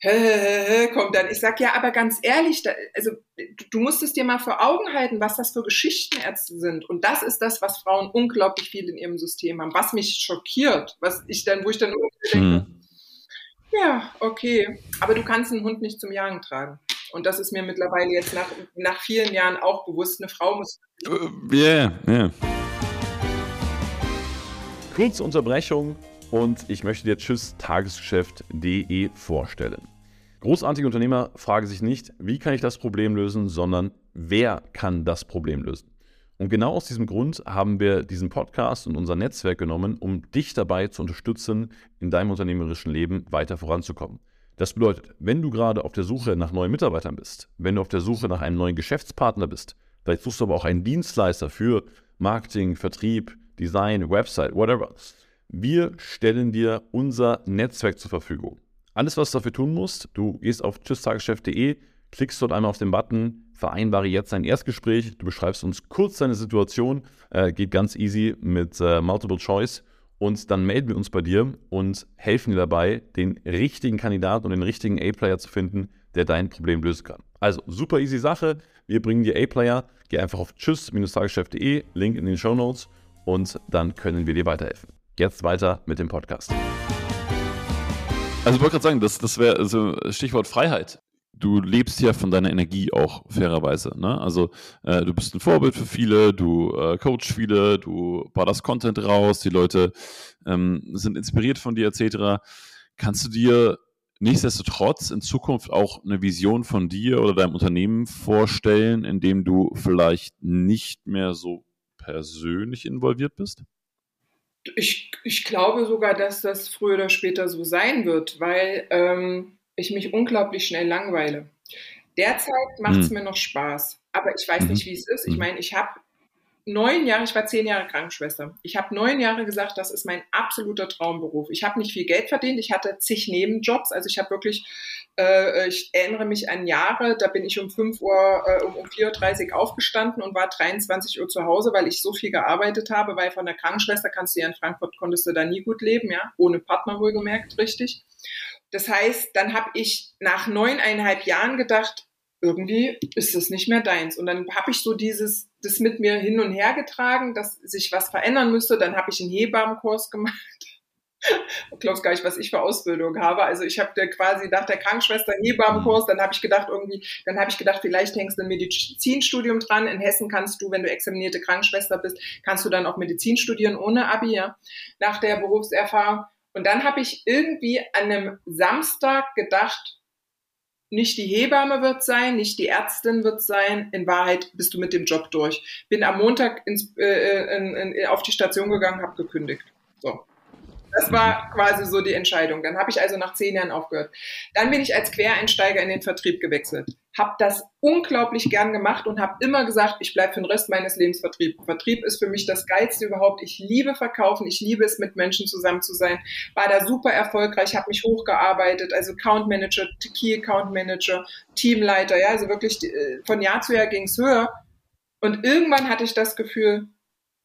kommt dann. Ich sag ja, aber ganz ehrlich, da, also du musst es dir mal vor Augen halten, was das für Geschichtenärzte sind. Und das ist das, was Frauen unglaublich viel in ihrem System haben, was mich schockiert, was ich dann, wo ich dann denke, hm. ja, okay, aber du kannst einen Hund nicht zum Jagen tragen. Und das ist mir mittlerweile jetzt nach, nach vielen Jahren auch bewusst. Eine Frau muss. Ja, yeah, ja. Yeah. Kurze Unterbrechung und ich möchte dir Tschüss Tagesgeschäft.de vorstellen. Großartige Unternehmer fragen sich nicht, wie kann ich das Problem lösen, sondern wer kann das Problem lösen. Und genau aus diesem Grund haben wir diesen Podcast und unser Netzwerk genommen, um dich dabei zu unterstützen, in deinem unternehmerischen Leben weiter voranzukommen. Das bedeutet, wenn du gerade auf der Suche nach neuen Mitarbeitern bist, wenn du auf der Suche nach einem neuen Geschäftspartner bist, vielleicht suchst du aber auch einen Dienstleister für Marketing, Vertrieb, Design, Website, whatever, wir stellen dir unser Netzwerk zur Verfügung. Alles, was du dafür tun musst, du gehst auf tschüsstageschef.de, klickst dort einmal auf den Button, vereinbare jetzt ein Erstgespräch, du beschreibst uns kurz deine Situation, äh, geht ganz easy mit äh, Multiple Choice und dann melden wir uns bei dir und helfen dir dabei, den richtigen Kandidaten und den richtigen A-Player zu finden, der dein Problem lösen kann. Also super easy Sache, wir bringen dir A-Player, geh einfach auf tschüss-tageschef.de, Link in den Show Notes und dann können wir dir weiterhelfen. Jetzt weiter mit dem Podcast. Also ich wollte gerade sagen, das, das wäre also Stichwort Freiheit. Du lebst ja von deiner Energie auch fairerweise. Ne? Also äh, du bist ein Vorbild für viele, du äh, coach viele, du ballerst Content raus, die Leute ähm, sind inspiriert von dir etc. Kannst du dir nichtsdestotrotz in Zukunft auch eine Vision von dir oder deinem Unternehmen vorstellen, in dem du vielleicht nicht mehr so persönlich involviert bist? Ich, ich glaube sogar, dass das früher oder später so sein wird, weil ähm, ich mich unglaublich schnell langweile. Derzeit macht es mhm. mir noch Spaß, aber ich weiß mhm. nicht, wie es ist. Ich hm. meine, ich habe neun Jahre, ich war zehn Jahre Krankenschwester. Ich habe neun Jahre gesagt, das ist mein absoluter Traumberuf. Ich habe nicht viel Geld verdient, ich hatte zig Nebenjobs, also ich habe wirklich, äh, ich erinnere mich an Jahre, da bin ich um 5 Uhr, äh, um, um 4.30 Uhr aufgestanden und war 23 Uhr zu Hause, weil ich so viel gearbeitet habe, weil von der Krankenschwester kannst du ja in Frankfurt, konntest du da nie gut leben, ja, ohne Partner wohlgemerkt, richtig. Das heißt, dann habe ich nach neuneinhalb Jahren gedacht, irgendwie ist das nicht mehr deins. Und dann habe ich so dieses, das mit mir hin und her getragen, dass sich was verändern müsste. Dann habe ich einen Hebammenkurs gemacht. Du glaubst gar nicht, was ich für Ausbildung habe. Also ich habe quasi nach der Krankenschwester Hebammenkurs, dann habe ich gedacht irgendwie, dann habe ich gedacht, vielleicht hängst du ein Medizinstudium dran. In Hessen kannst du, wenn du examinierte Krankenschwester bist, kannst du dann auch Medizin studieren ohne Abi, ja, nach der Berufserfahrung. Und dann habe ich irgendwie an einem Samstag gedacht, nicht die Hebamme wird sein, nicht die Ärztin wird sein. In Wahrheit bist du mit dem Job durch. Bin am Montag ins, äh, in, in, auf die Station gegangen, habe gekündigt. So. Das war quasi so die Entscheidung. Dann habe ich also nach zehn Jahren aufgehört. Dann bin ich als Quereinsteiger in den Vertrieb gewechselt. Habe das unglaublich gern gemacht und habe immer gesagt, ich bleibe für den Rest meines Lebens Vertrieb. Vertrieb ist für mich das Geilste überhaupt. Ich liebe Verkaufen, ich liebe es, mit Menschen zusammen zu sein. War da super erfolgreich, habe mich hochgearbeitet, also Account Manager, Key Account Manager, Teamleiter, ja, also wirklich äh, von Jahr zu Jahr ging es höher. Und irgendwann hatte ich das Gefühl,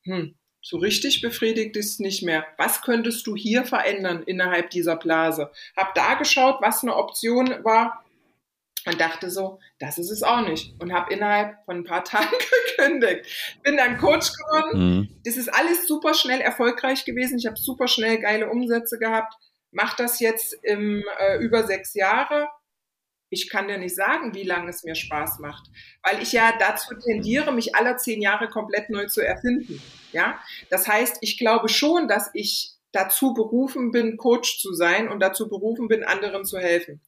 hm, so richtig befriedigt ist nicht mehr. Was könntest du hier verändern innerhalb dieser Blase? Hab da geschaut, was eine Option war und dachte so, das ist es auch nicht. Und habe innerhalb von ein paar Tagen gekündigt. Bin dann Coach geworden. Mhm. Das ist alles super schnell erfolgreich gewesen. Ich habe super schnell geile Umsätze gehabt. Mach das jetzt im, äh, über sechs Jahre ich kann dir nicht sagen, wie lange es mir Spaß macht, weil ich ja dazu tendiere, mich alle zehn Jahre komplett neu zu erfinden. Ja, das heißt, ich glaube schon, dass ich dazu berufen bin, Coach zu sein und dazu berufen bin, anderen zu helfen.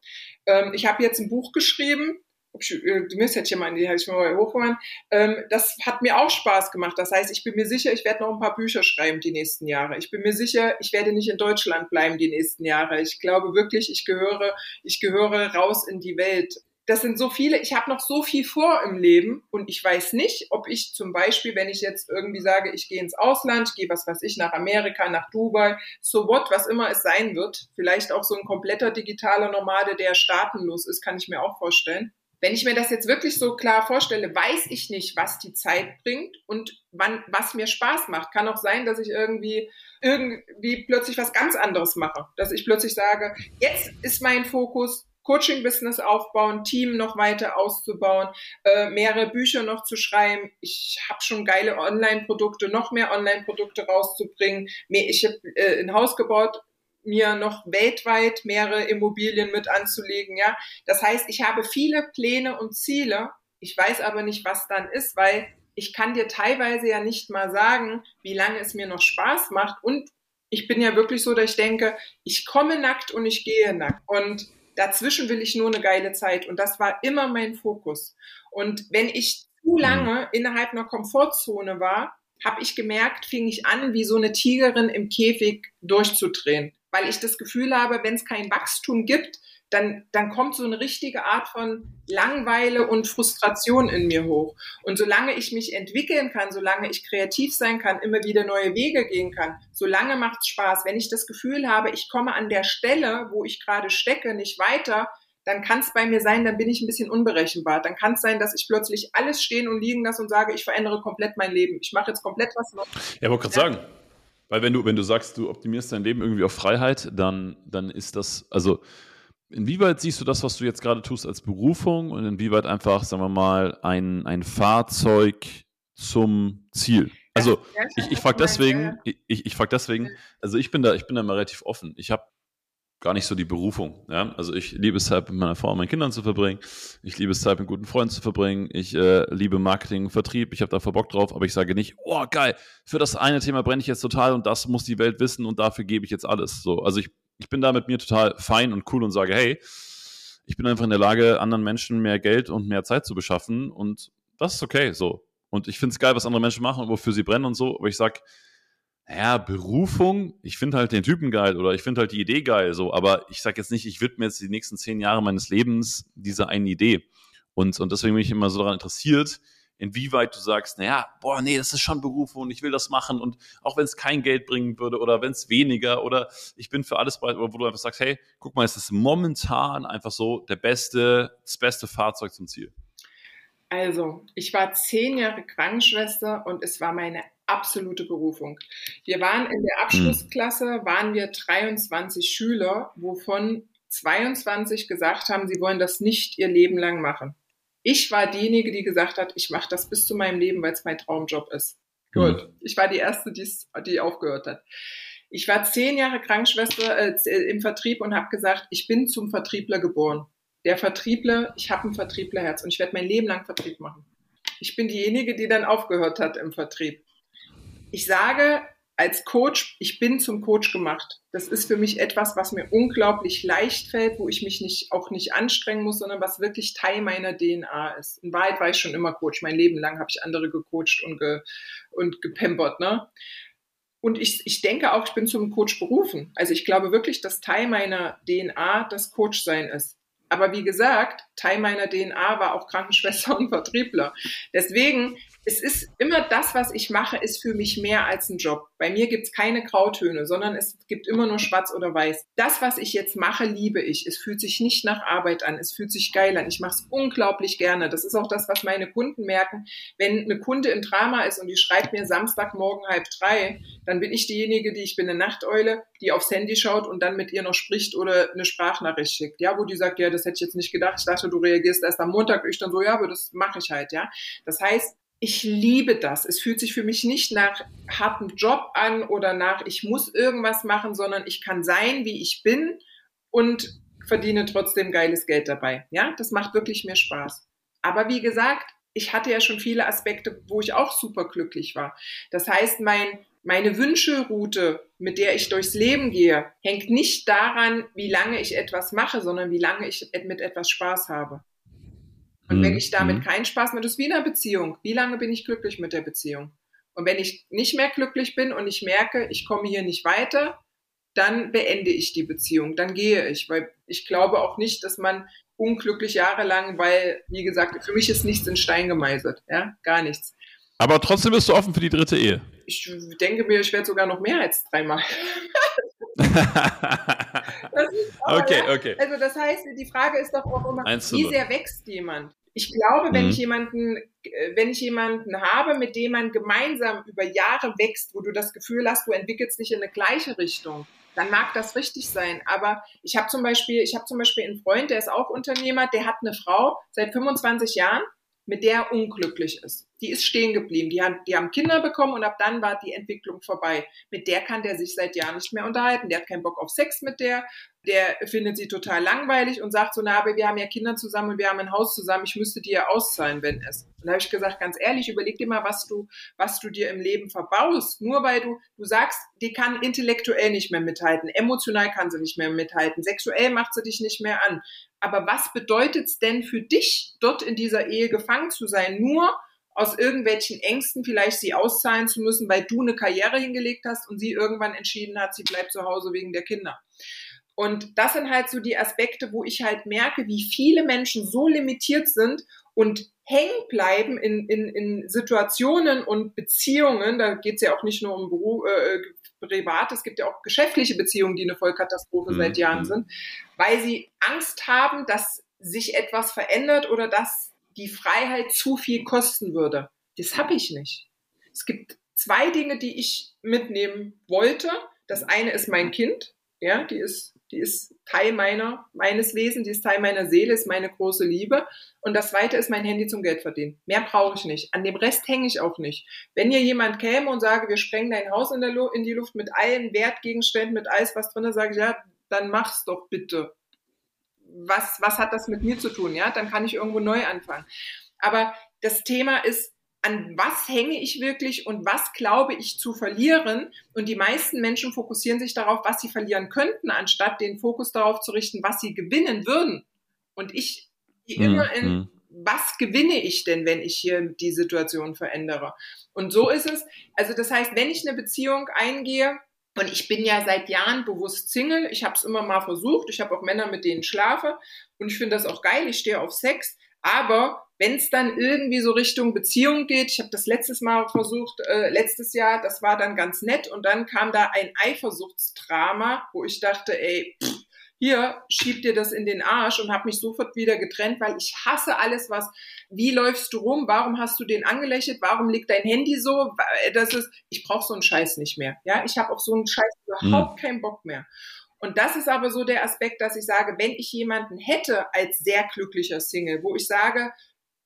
Ähm, ich habe jetzt ein Buch geschrieben, du müsst jetzt hier mal, die habe ich mal hochgefahren. Ähm, das hat mir auch Spaß gemacht. Das heißt, ich bin mir sicher, ich werde noch ein paar Bücher schreiben die nächsten Jahre. Ich bin mir sicher, ich werde nicht in Deutschland bleiben die nächsten Jahre. Ich glaube wirklich, ich gehöre, ich gehöre raus in die Welt. Das sind so viele, ich habe noch so viel vor im Leben und ich weiß nicht, ob ich zum Beispiel, wenn ich jetzt irgendwie sage, ich gehe ins Ausland, gehe was weiß ich, nach Amerika, nach Dubai, so what, was immer es sein wird, vielleicht auch so ein kompletter digitaler Nomade, der staatenlos ist, kann ich mir auch vorstellen wenn ich mir das jetzt wirklich so klar vorstelle, weiß ich nicht, was die Zeit bringt und wann, was mir Spaß macht. Kann auch sein, dass ich irgendwie, irgendwie plötzlich was ganz anderes mache. Dass ich plötzlich sage, jetzt ist mein Fokus Coaching-Business aufbauen, Team noch weiter auszubauen, äh, mehrere Bücher noch zu schreiben. Ich habe schon geile Online-Produkte, noch mehr Online-Produkte rauszubringen. Ich habe äh, ein Haus gebaut, mir noch weltweit mehrere Immobilien mit anzulegen, ja. Das heißt, ich habe viele Pläne und Ziele. Ich weiß aber nicht, was dann ist, weil ich kann dir teilweise ja nicht mal sagen, wie lange es mir noch Spaß macht. Und ich bin ja wirklich so, dass ich denke, ich komme nackt und ich gehe nackt. Und dazwischen will ich nur eine geile Zeit. Und das war immer mein Fokus. Und wenn ich zu mhm. lange innerhalb einer Komfortzone war, habe ich gemerkt, fing ich an, wie so eine Tigerin im Käfig durchzudrehen weil ich das Gefühl habe, wenn es kein Wachstum gibt, dann, dann kommt so eine richtige Art von Langweile und Frustration in mir hoch. Und solange ich mich entwickeln kann, solange ich kreativ sein kann, immer wieder neue Wege gehen kann, solange macht es Spaß. Wenn ich das Gefühl habe, ich komme an der Stelle, wo ich gerade stecke, nicht weiter, dann kann es bei mir sein, dann bin ich ein bisschen unberechenbar. Dann kann es sein, dass ich plötzlich alles stehen und liegen lasse und sage, ich verändere komplett mein Leben. Ich mache jetzt komplett was Neues. Ja, wollte gerade ja. sagen, weil wenn du, wenn du sagst, du optimierst dein Leben irgendwie auf Freiheit, dann, dann ist das, also inwieweit siehst du das, was du jetzt gerade tust, als Berufung und inwieweit einfach, sagen wir mal, ein, ein Fahrzeug zum Ziel? Also ich, ich frage deswegen, ich, ich frage deswegen, also ich bin da, ich bin da mal relativ offen. Ich habe gar nicht so die Berufung. Ja? Also ich liebe es Zeit mit meiner Frau und meinen Kindern zu verbringen. Ich liebe es Zeit mit guten Freunden zu verbringen. Ich äh, liebe Marketing, Vertrieb. Ich habe da voll Bock drauf, aber ich sage nicht, oh geil, für das eine Thema brenne ich jetzt total und das muss die Welt wissen und dafür gebe ich jetzt alles. So, also ich, ich bin da mit mir total fein und cool und sage, hey, ich bin einfach in der Lage, anderen Menschen mehr Geld und mehr Zeit zu beschaffen und das ist okay so. Und ich finde es geil, was andere Menschen machen und wofür sie brennen und so, aber ich sage, naja, Berufung, ich finde halt den Typen geil oder ich finde halt die Idee geil, so, aber ich sage jetzt nicht, ich widme jetzt die nächsten zehn Jahre meines Lebens dieser einen Idee. Und, und deswegen bin ich immer so daran interessiert, inwieweit du sagst, naja, boah, nee, das ist schon Berufung und ich will das machen und auch wenn es kein Geld bringen würde oder wenn es weniger oder ich bin für alles bereit, wo du einfach sagst, hey, guck mal, es ist momentan einfach so der beste, das beste Fahrzeug zum Ziel. Also, ich war zehn Jahre Krankenschwester und es war meine absolute Berufung. Wir waren in der Abschlussklasse, waren wir 23 Schüler, wovon 22 gesagt haben, sie wollen das nicht ihr Leben lang machen. Ich war diejenige, die gesagt hat, ich mache das bis zu meinem Leben, weil es mein Traumjob ist. Gut. Ich war die erste, die aufgehört hat. Ich war zehn Jahre Krankenschwester äh, im Vertrieb und habe gesagt, ich bin zum Vertriebler geboren. Der Vertriebler, ich habe ein Vertrieblerherz und ich werde mein Leben lang Vertrieb machen. Ich bin diejenige, die dann aufgehört hat im Vertrieb ich sage als Coach, ich bin zum Coach gemacht. Das ist für mich etwas, was mir unglaublich leicht fällt, wo ich mich nicht, auch nicht anstrengen muss, sondern was wirklich Teil meiner DNA ist. In Wahrheit war ich schon immer Coach. Mein Leben lang habe ich andere gecoacht und, ge, und gepampert. Ne? Und ich, ich denke auch, ich bin zum Coach berufen. Also ich glaube wirklich, dass Teil meiner DNA das Coach-Sein ist. Aber wie gesagt, Teil meiner DNA war auch Krankenschwester und Vertriebler. Deswegen es ist immer das, was ich mache, ist für mich mehr als ein Job. Bei mir gibt es keine Grautöne, sondern es gibt immer nur schwarz oder weiß. Das, was ich jetzt mache, liebe ich. Es fühlt sich nicht nach Arbeit an, es fühlt sich geil an. Ich mache es unglaublich gerne. Das ist auch das, was meine Kunden merken. Wenn eine Kunde in Drama ist und die schreibt mir Samstagmorgen halb drei, dann bin ich diejenige, die ich bin eine Nachteule, die aufs Handy schaut und dann mit ihr noch spricht oder eine Sprachnachricht schickt. Ja, wo die sagt, ja, das hätte ich jetzt nicht gedacht. Ich dachte, du reagierst erst am Montag. Ich dann so, ja, aber das mache ich halt, ja. Das heißt, ich liebe das. Es fühlt sich für mich nicht nach hartem Job an oder nach, ich muss irgendwas machen, sondern ich kann sein, wie ich bin und verdiene trotzdem geiles Geld dabei. Ja, das macht wirklich mir Spaß. Aber wie gesagt, ich hatte ja schon viele Aspekte, wo ich auch super glücklich war. Das heißt, mein, meine Wünschelroute, mit der ich durchs Leben gehe, hängt nicht daran, wie lange ich etwas mache, sondern wie lange ich mit etwas Spaß habe. Und wenn mhm. ich damit mhm. keinen Spaß mehr, das ist wie in einer Beziehung. Wie lange bin ich glücklich mit der Beziehung? Und wenn ich nicht mehr glücklich bin und ich merke, ich komme hier nicht weiter, dann beende ich die Beziehung, dann gehe ich, weil ich glaube auch nicht, dass man unglücklich jahrelang, weil, wie gesagt, für mich ist nichts in Stein gemeißelt, ja, gar nichts. Aber trotzdem bist du offen für die dritte Ehe. Ich denke mir, ich werde sogar noch mehr als dreimal. okay, okay. Also das heißt, die Frage ist doch auch immer, wie sehr wächst jemand? Ich glaube, wenn mhm. ich jemanden, äh, wenn ich jemanden habe, mit dem man gemeinsam über Jahre wächst, wo du das Gefühl hast, du entwickelst dich in eine gleiche Richtung, dann mag das richtig sein. Aber ich habe zum Beispiel, ich habe zum Beispiel einen Freund, der ist auch Unternehmer, der hat eine Frau seit 25 Jahren, mit der er unglücklich ist die ist stehen geblieben. Die haben, die haben Kinder bekommen und ab dann war die Entwicklung vorbei. Mit der kann der sich seit Jahren nicht mehr unterhalten. Der hat keinen Bock auf Sex mit der. Der findet sie total langweilig und sagt so, na, aber wir haben ja Kinder zusammen und wir haben ein Haus zusammen. Ich müsste dir auszahlen, wenn es. Und da habe ich gesagt, ganz ehrlich, überleg dir mal, was du, was du dir im Leben verbaust. Nur weil du, du sagst, die kann intellektuell nicht mehr mithalten, emotional kann sie nicht mehr mithalten, sexuell macht sie dich nicht mehr an. Aber was bedeutet es denn für dich, dort in dieser Ehe gefangen zu sein? Nur aus irgendwelchen Ängsten vielleicht sie auszahlen zu müssen, weil du eine Karriere hingelegt hast und sie irgendwann entschieden hat, sie bleibt zu Hause wegen der Kinder. Und das sind halt so die Aspekte, wo ich halt merke, wie viele Menschen so limitiert sind und hängen bleiben in, in, in Situationen und Beziehungen. Da geht es ja auch nicht nur um Beruf, äh, privat, es gibt ja auch geschäftliche Beziehungen, die eine Vollkatastrophe mhm. seit Jahren sind, weil sie Angst haben, dass sich etwas verändert oder dass die Freiheit zu viel kosten würde. Das habe ich nicht. Es gibt zwei Dinge, die ich mitnehmen wollte. Das eine ist mein Kind, ja, die ist, die ist Teil meiner, meines Wesens, die ist Teil meiner Seele, ist meine große Liebe. Und das zweite ist mein Handy zum Geld verdienen. Mehr brauche ich nicht. An dem Rest hänge ich auch nicht. Wenn hier jemand käme und sage, wir sprengen dein Haus in, Lu in die Luft mit allen Wertgegenständen, mit alles, was drin ist, sage ich, ja, dann mach's doch bitte was, was hat das mit mir zu tun? Ja, dann kann ich irgendwo neu anfangen. Aber das Thema ist, an was hänge ich wirklich und was glaube ich zu verlieren? Und die meisten Menschen fokussieren sich darauf, was sie verlieren könnten, anstatt den Fokus darauf zu richten, was sie gewinnen würden. Und ich gehe mhm. immer in, mhm. was gewinne ich denn, wenn ich hier die Situation verändere? Und so ist es. Also das heißt, wenn ich eine Beziehung eingehe, und ich bin ja seit Jahren bewusst Single. Ich habe es immer mal versucht. Ich habe auch Männer, mit denen ich schlafe. Und ich finde das auch geil. Ich stehe auf Sex. Aber wenn es dann irgendwie so Richtung Beziehung geht, ich habe das letztes Mal versucht, äh, letztes Jahr, das war dann ganz nett. Und dann kam da ein Eifersuchtsdrama, wo ich dachte, ey, pff, hier, schieb dir das in den Arsch und habe mich sofort wieder getrennt, weil ich hasse alles, was, wie läufst du rum, warum hast du den angelächelt, warum liegt dein Handy so, das ist, ich brauche so einen Scheiß nicht mehr, ja, ich habe auf so einen Scheiß überhaupt mhm. keinen Bock mehr. Und das ist aber so der Aspekt, dass ich sage, wenn ich jemanden hätte als sehr glücklicher Single, wo ich sage,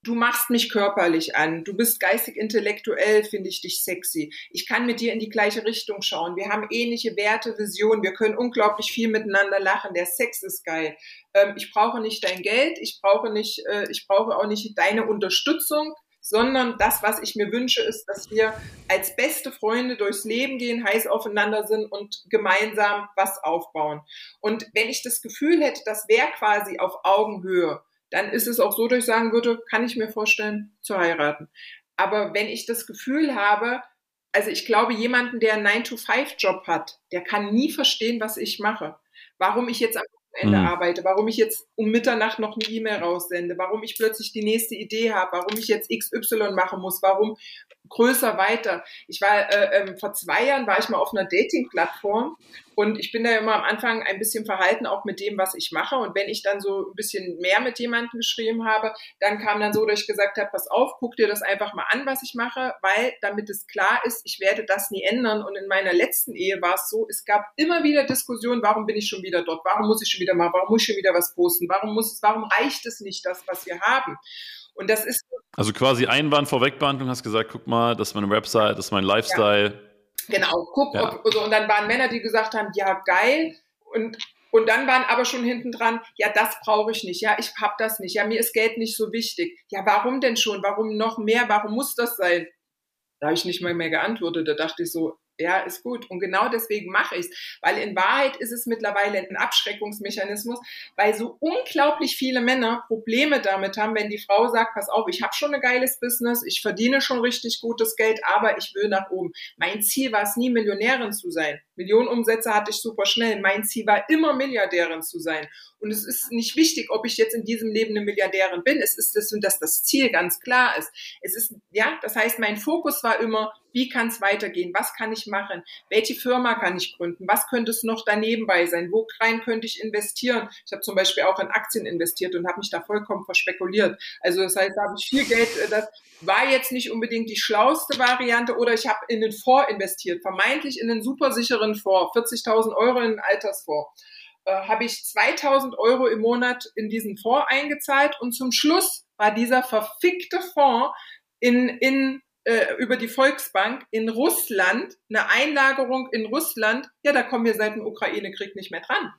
du machst mich körperlich an, du bist geistig intellektuell, finde ich dich sexy. Ich kann mit dir in die gleiche Richtung schauen. Wir haben ähnliche Werte, Visionen, wir können unglaublich viel miteinander lachen. Der Sex ist geil. Ähm, ich brauche nicht dein Geld, ich brauche nicht, äh, ich brauche auch nicht deine Unterstützung, sondern das, was ich mir wünsche, ist, dass wir als beste Freunde durchs Leben gehen, heiß aufeinander sind und gemeinsam was aufbauen. Und wenn ich das Gefühl hätte, das wäre quasi auf Augenhöhe, dann ist es auch so, dass ich sagen würde, kann ich mir vorstellen, zu heiraten. Aber wenn ich das Gefühl habe, also ich glaube, jemanden, der einen 9-to-5-Job hat, der kann nie verstehen, was ich mache. Warum ich jetzt am Wochenende mhm. arbeite, warum ich jetzt um Mitternacht noch eine E-Mail raussende, warum ich plötzlich die nächste Idee habe, warum ich jetzt XY machen muss, warum größer weiter. Ich war äh, ähm, vor zwei Jahren war ich mal auf einer Dating-Plattform und ich bin da immer am Anfang ein bisschen verhalten, auch mit dem, was ich mache. Und wenn ich dann so ein bisschen mehr mit jemandem geschrieben habe, dann kam dann so, dass ich gesagt habe, pass auf, guck dir das einfach mal an, was ich mache, weil damit es klar ist, ich werde das nie ändern. Und in meiner letzten Ehe war es so, es gab immer wieder Diskussionen, warum bin ich schon wieder dort? Warum muss ich schon wieder mal? Warum muss ich schon wieder was posten? Warum muss es, warum reicht es nicht, das, was wir haben? Und das ist. Also quasi Einwand Vorwegbehandlung, hast gesagt, guck mal, das ist meine Website, das ist mein Lifestyle. Ja. Genau, guck, ja. ob, so, und dann waren Männer, die gesagt haben, ja, geil. Und, und dann waren aber schon hinten dran, ja, das brauche ich nicht, ja, ich hab das nicht, ja, mir ist Geld nicht so wichtig. Ja, warum denn schon? Warum noch mehr? Warum muss das sein? Da habe ich nicht mal mehr geantwortet. Da dachte ich so, ja, ist gut. Und genau deswegen mache ich es. Weil in Wahrheit ist es mittlerweile ein Abschreckungsmechanismus, weil so unglaublich viele Männer Probleme damit haben, wenn die Frau sagt, pass auf, ich habe schon ein geiles Business, ich verdiene schon richtig gutes Geld, aber ich will nach oben. Mein Ziel war es nie, Millionärin zu sein. Millionenumsätze hatte ich super schnell. Mein Ziel war immer, Milliardärin zu sein. Und es ist nicht wichtig, ob ich jetzt in diesem Leben eine Milliardärin bin. Es ist das, dass das Ziel ganz klar ist. Es ist, ja, das heißt, mein Fokus war immer, wie kann es weitergehen? Was kann ich machen? Welche Firma kann ich gründen? Was könnte es noch daneben bei sein? Wo rein könnte ich investieren? Ich habe zum Beispiel auch in Aktien investiert und habe mich da vollkommen verspekuliert. Also das heißt, da habe ich viel Geld, äh, das war jetzt nicht unbedingt die schlauste Variante oder ich habe in den Fonds investiert, vermeintlich in einen super sicheren Fonds, 40.000 Euro in einen Altersfonds. Äh, habe ich 2000 Euro im Monat in diesen Fonds eingezahlt und zum Schluss war dieser verfickte Fonds in, in äh, über die Volksbank in Russland, eine Einlagerung in Russland, ja, da kommen wir seit dem Ukraine-Krieg nicht mehr dran.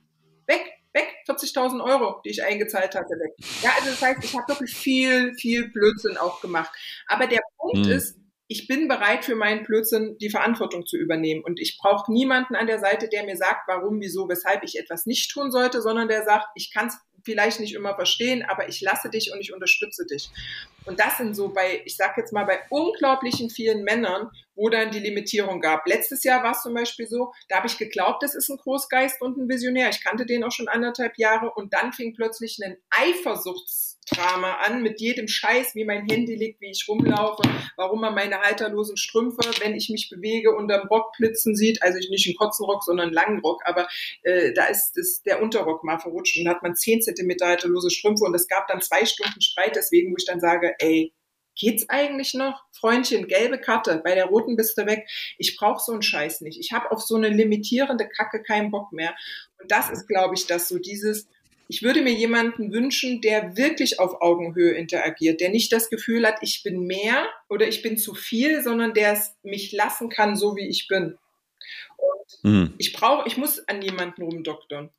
Weg, weg, 40.000 Euro, die ich eingezahlt hatte, weg. Ja, also das heißt, ich habe wirklich viel, viel Blödsinn auch gemacht. Aber der Punkt mhm. ist, ich bin bereit für meinen Blödsinn die Verantwortung zu übernehmen. Und ich brauche niemanden an der Seite, der mir sagt, warum, wieso, weshalb ich etwas nicht tun sollte, sondern der sagt, ich kann es vielleicht nicht immer verstehen, aber ich lasse dich und ich unterstütze dich. Und das sind so bei, ich sag jetzt mal, bei unglaublichen vielen Männern, wo dann die Limitierung gab. Letztes Jahr war es zum Beispiel so, da habe ich geglaubt, das ist ein Großgeist und ein Visionär. Ich kannte den auch schon anderthalb Jahre und dann fing plötzlich ein Eifersuchtsdrama an mit jedem Scheiß, wie mein Handy liegt, wie ich rumlaufe, warum man meine halterlosen Strümpfe, wenn ich mich bewege, unterm Rock blitzen sieht. Also nicht einen kurzen Rock, sondern einen langen Rock, aber äh, da ist, ist der Unterrock mal verrutscht und hat man zehn Zentimeter halterlose Strümpfe und es gab dann zwei Stunden Streit, deswegen, wo ich dann sage, ey, geht's eigentlich noch? Freundchen, gelbe Karte, bei der roten bist du weg. Ich brauche so einen Scheiß nicht. Ich habe auf so eine limitierende Kacke keinen Bock mehr. Und das ist, glaube ich, das so dieses, ich würde mir jemanden wünschen, der wirklich auf Augenhöhe interagiert, der nicht das Gefühl hat, ich bin mehr oder ich bin zu viel, sondern der es mich lassen kann, so wie ich bin. Und mhm. ich brauche, ich muss an jemanden rumdoktern.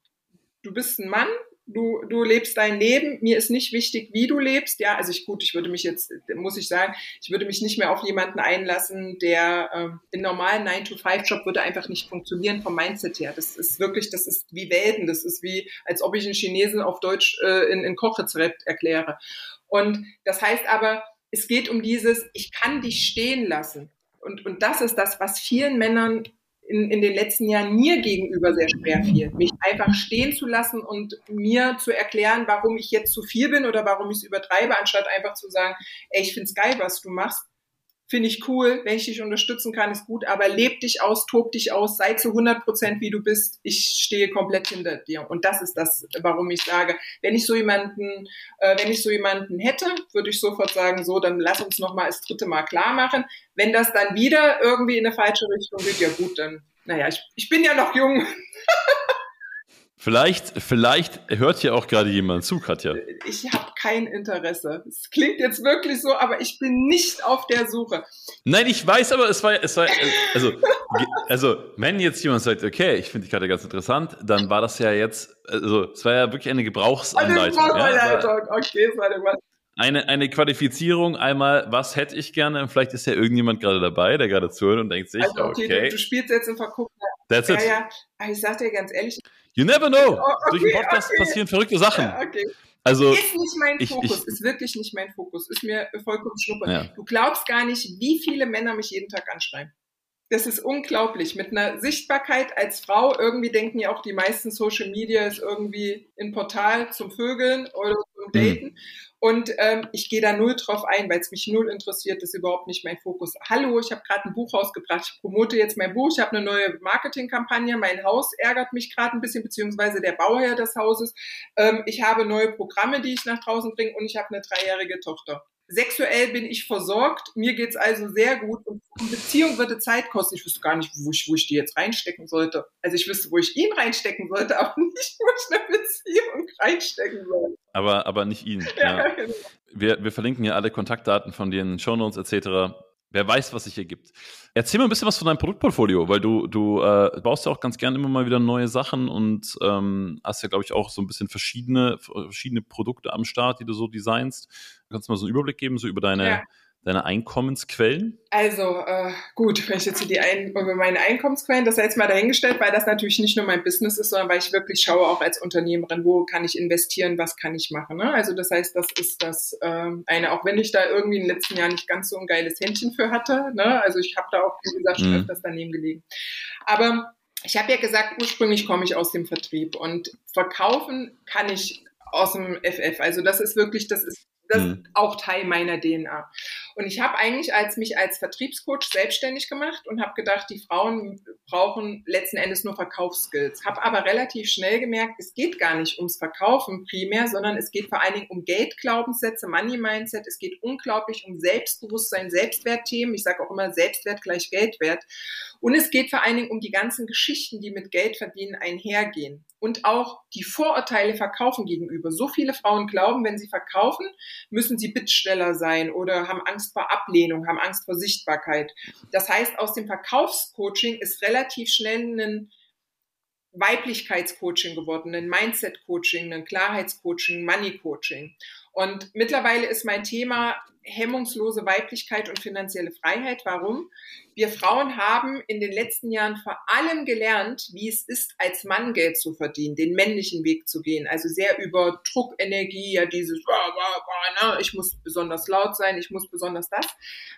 Du bist ein Mann, du, du lebst dein Leben. Mir ist nicht wichtig, wie du lebst. Ja, also ich, gut, ich würde mich jetzt, muss ich sagen, ich würde mich nicht mehr auf jemanden einlassen, der ähm, in normalen 9-to-5-Job würde einfach nicht funktionieren vom Mindset her. Das ist wirklich, das ist wie Welten. Das ist wie, als ob ich einen Chinesen auf Deutsch äh, in, in Kochrezept erkläre. Und das heißt aber, es geht um dieses, ich kann dich stehen lassen. Und, und das ist das, was vielen Männern in, in den letzten Jahren mir gegenüber sehr schwer fiel, mich einfach stehen zu lassen und mir zu erklären, warum ich jetzt zu viel bin oder warum ich es übertreibe, anstatt einfach zu sagen, ey, ich find's geil, was du machst finde ich cool, wenn ich dich unterstützen kann, ist gut, aber leb dich aus, tob dich aus, sei zu 100 Prozent, wie du bist. Ich stehe komplett hinter dir. Und das ist das, warum ich sage, wenn ich so jemanden, äh, wenn ich so jemanden hätte, würde ich sofort sagen, so, dann lass uns noch mal das dritte Mal klar machen. Wenn das dann wieder irgendwie in eine falsche Richtung geht, ja gut, dann, naja, ich, ich bin ja noch jung. Vielleicht, vielleicht hört hier auch gerade jemand zu, Katja. Ich habe kein Interesse. Es klingt jetzt wirklich so, aber ich bin nicht auf der Suche. Nein, ich weiß, aber es war, es war, also, also, wenn jetzt jemand sagt, okay, ich finde die Karte ganz interessant, dann war das ja jetzt, also, es war ja wirklich eine Gebrauchsanleitung. Eine Gebrauchsanleitung, ja, okay, warte mal. Eine, eine Qualifizierung, einmal, was hätte ich gerne? Vielleicht ist ja irgendjemand gerade dabei, der gerade zuhört und denkt sich, also okay, okay. Du, du spielst jetzt im Vergucken. That's ja, it. Ja, ich sag dir ganz ehrlich, You never know. Oh, okay, Durch den Podcast okay. passieren verrückte Sachen. Ja, okay. Also, ist nicht mein ich, Fokus, ich, ist wirklich nicht mein Fokus, ist mir vollkommen schnuppe. Ja. Du glaubst gar nicht, wie viele Männer mich jeden Tag anschreiben. Das ist unglaublich. Mit einer Sichtbarkeit als Frau, irgendwie denken ja auch die meisten Social Media ist irgendwie ein Portal zum Vögeln oder zum Daten. Mhm. Und ähm, ich gehe da null drauf ein, weil es mich null interessiert, das ist überhaupt nicht mein Fokus. Hallo, ich habe gerade ein Buch rausgebracht, ich promote jetzt mein Buch, ich habe eine neue Marketingkampagne, mein Haus ärgert mich gerade ein bisschen, beziehungsweise der Bauherr des Hauses. Ähm, ich habe neue Programme, die ich nach draußen bringe und ich habe eine dreijährige Tochter. Sexuell bin ich versorgt, mir geht's also sehr gut und Beziehung würde Zeit kosten. Ich wüsste gar nicht, wo ich, wo ich die jetzt reinstecken sollte. Also ich wüsste, wo ich ihn reinstecken sollte, aber nicht, wo ich eine Beziehung reinstecken sollte. Aber, aber nicht ihn. Ja, ja. Genau. Wir, wir verlinken ja alle Kontaktdaten von den Shownotes etc. Wer weiß, was sich hier gibt. Erzähl mal ein bisschen was von deinem Produktportfolio, weil du, du äh, baust ja auch ganz gerne immer mal wieder neue Sachen und ähm, hast ja, glaube ich, auch so ein bisschen verschiedene, verschiedene Produkte am Start, die du so designst. Kannst du mal so einen Überblick geben, so über deine, ja deine Einkommensquellen? Also äh, gut, wenn ich jetzt die Ein über meine Einkommensquellen, das sei jetzt mal dahingestellt, weil das natürlich nicht nur mein Business ist, sondern weil ich wirklich schaue auch als Unternehmerin, wo kann ich investieren, was kann ich machen. Ne? Also das heißt, das ist das äh, eine, auch wenn ich da irgendwie in den letzten Jahren nicht ganz so ein geiles Händchen für hatte. Ne? Also ich habe da auch, wie gesagt, schon mhm. öfters daneben gelegen. Aber ich habe ja gesagt, ursprünglich komme ich aus dem Vertrieb und verkaufen kann ich aus dem FF. Also das ist wirklich, das ist das mhm. ist auch Teil meiner DNA. Und ich habe eigentlich als mich als Vertriebscoach selbstständig gemacht und habe gedacht, die Frauen brauchen letzten Endes nur Verkaufsskills. Habe aber relativ schnell gemerkt, es geht gar nicht ums Verkaufen primär, sondern es geht vor allen Dingen um Geldglaubenssätze, Money Mindset. Es geht unglaublich um Selbstbewusstsein, Selbstwertthemen. Ich sage auch immer Selbstwert gleich Geldwert. Und es geht vor allen Dingen um die ganzen Geschichten, die mit Geld verdienen einhergehen und auch die Vorurteile verkaufen gegenüber. So viele Frauen glauben, wenn sie verkaufen, müssen sie bittsteller sein oder haben Angst vor Ablehnung, haben Angst vor Sichtbarkeit. Das heißt, aus dem Verkaufscoaching ist relativ schnell ein Weiblichkeitscoaching geworden, ein Mindset-Coaching, ein Klarheitscoaching, Money-Coaching. Und mittlerweile ist mein Thema hemmungslose Weiblichkeit und finanzielle Freiheit. Warum? Wir Frauen haben in den letzten Jahren vor allem gelernt, wie es ist, als Mann Geld zu verdienen, den männlichen Weg zu gehen. Also sehr über Druckenergie, ja dieses, ne, ich muss besonders laut sein, ich muss besonders das.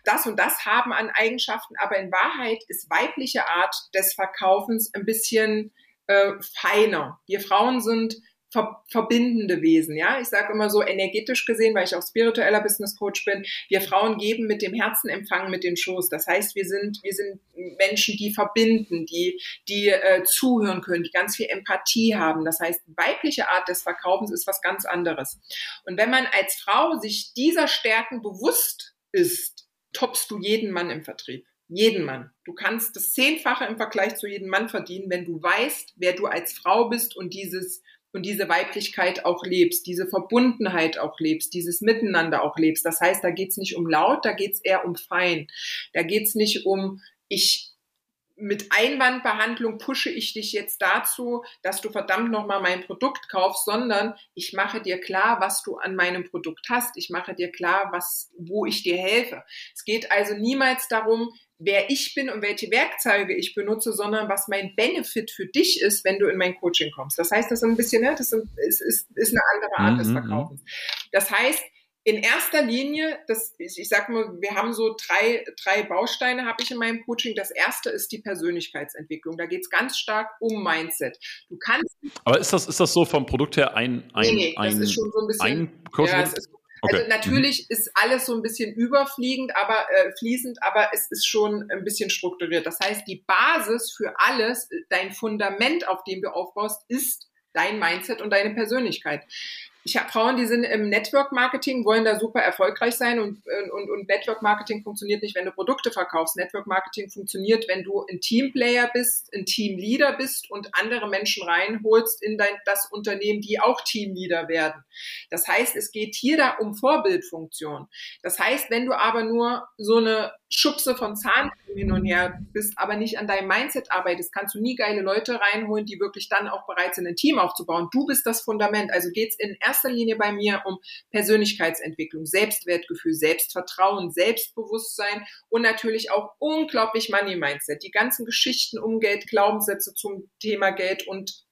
Das und das haben an Eigenschaften, aber in Wahrheit ist weibliche Art des Verkaufens ein bisschen äh, feiner. Wir Frauen sind ver verbindende Wesen. Ja, ich sage immer so energetisch gesehen, weil ich auch spiritueller Business Coach bin. Wir Frauen geben mit dem Herzen, empfangen mit den Schoß. Das heißt, wir sind wir sind Menschen, die verbinden, die die äh, zuhören können, die ganz viel Empathie haben. Das heißt, weibliche Art des Verkaufens ist was ganz anderes. Und wenn man als Frau sich dieser Stärken bewusst ist, toppst du jeden Mann im Vertrieb jeden Mann. Du kannst das Zehnfache im Vergleich zu jedem Mann verdienen, wenn du weißt, wer du als Frau bist und dieses und diese Weiblichkeit auch lebst, diese Verbundenheit auch lebst, dieses Miteinander auch lebst. Das heißt, da geht's nicht um laut, da geht's eher um fein. Da geht's nicht um, ich mit Einwandbehandlung pushe ich dich jetzt dazu, dass du verdammt nochmal mein Produkt kaufst, sondern ich mache dir klar, was du an meinem Produkt hast. Ich mache dir klar, was, wo ich dir helfe. Es geht also niemals darum, wer ich bin und welche Werkzeuge ich benutze, sondern was mein Benefit für dich ist, wenn du in mein Coaching kommst. Das heißt, das ist ein bisschen, ne, das ist, ist, ist eine andere Art mhm. des Verkaufens. Das heißt, in erster Linie, das, ich, ich sag mal, wir haben so drei, drei Bausteine, habe ich in meinem Coaching. Das erste ist die Persönlichkeitsentwicklung. Da geht es ganz stark um Mindset. Du kannst. Aber ist das, ist das so vom Produkt her ein, ein, nee, nee, ein, das ist schon so ein bisschen, ein Kurs? Ja, es ist okay. Also natürlich mhm. ist alles so ein bisschen überfliegend, aber äh, fließend, aber es ist schon ein bisschen strukturiert. Das heißt, die Basis für alles, dein Fundament, auf dem du aufbaust, ist dein Mindset und deine Persönlichkeit ich habe Frauen, die sind im Network Marketing, wollen da super erfolgreich sein und, und, und Network Marketing funktioniert nicht, wenn du Produkte verkaufst. Network Marketing funktioniert, wenn du ein Teamplayer bist, ein Teamleader bist und andere Menschen reinholst in dein, das Unternehmen, die auch Teamleader werden. Das heißt, es geht hier da um Vorbildfunktion. Das heißt, wenn du aber nur so eine Schubse von Zahn hin und her bist, aber nicht an deinem Mindset arbeitest, kannst du nie geile Leute reinholen, die wirklich dann auch bereit sind, ein Team aufzubauen. Du bist das Fundament. Also geht's in erster Linie bei mir um Persönlichkeitsentwicklung, Selbstwertgefühl, Selbstvertrauen, Selbstbewusstsein und natürlich auch unglaublich Money Mindset. Die ganzen Geschichten um Geld, Glaubenssätze zum Thema Geld und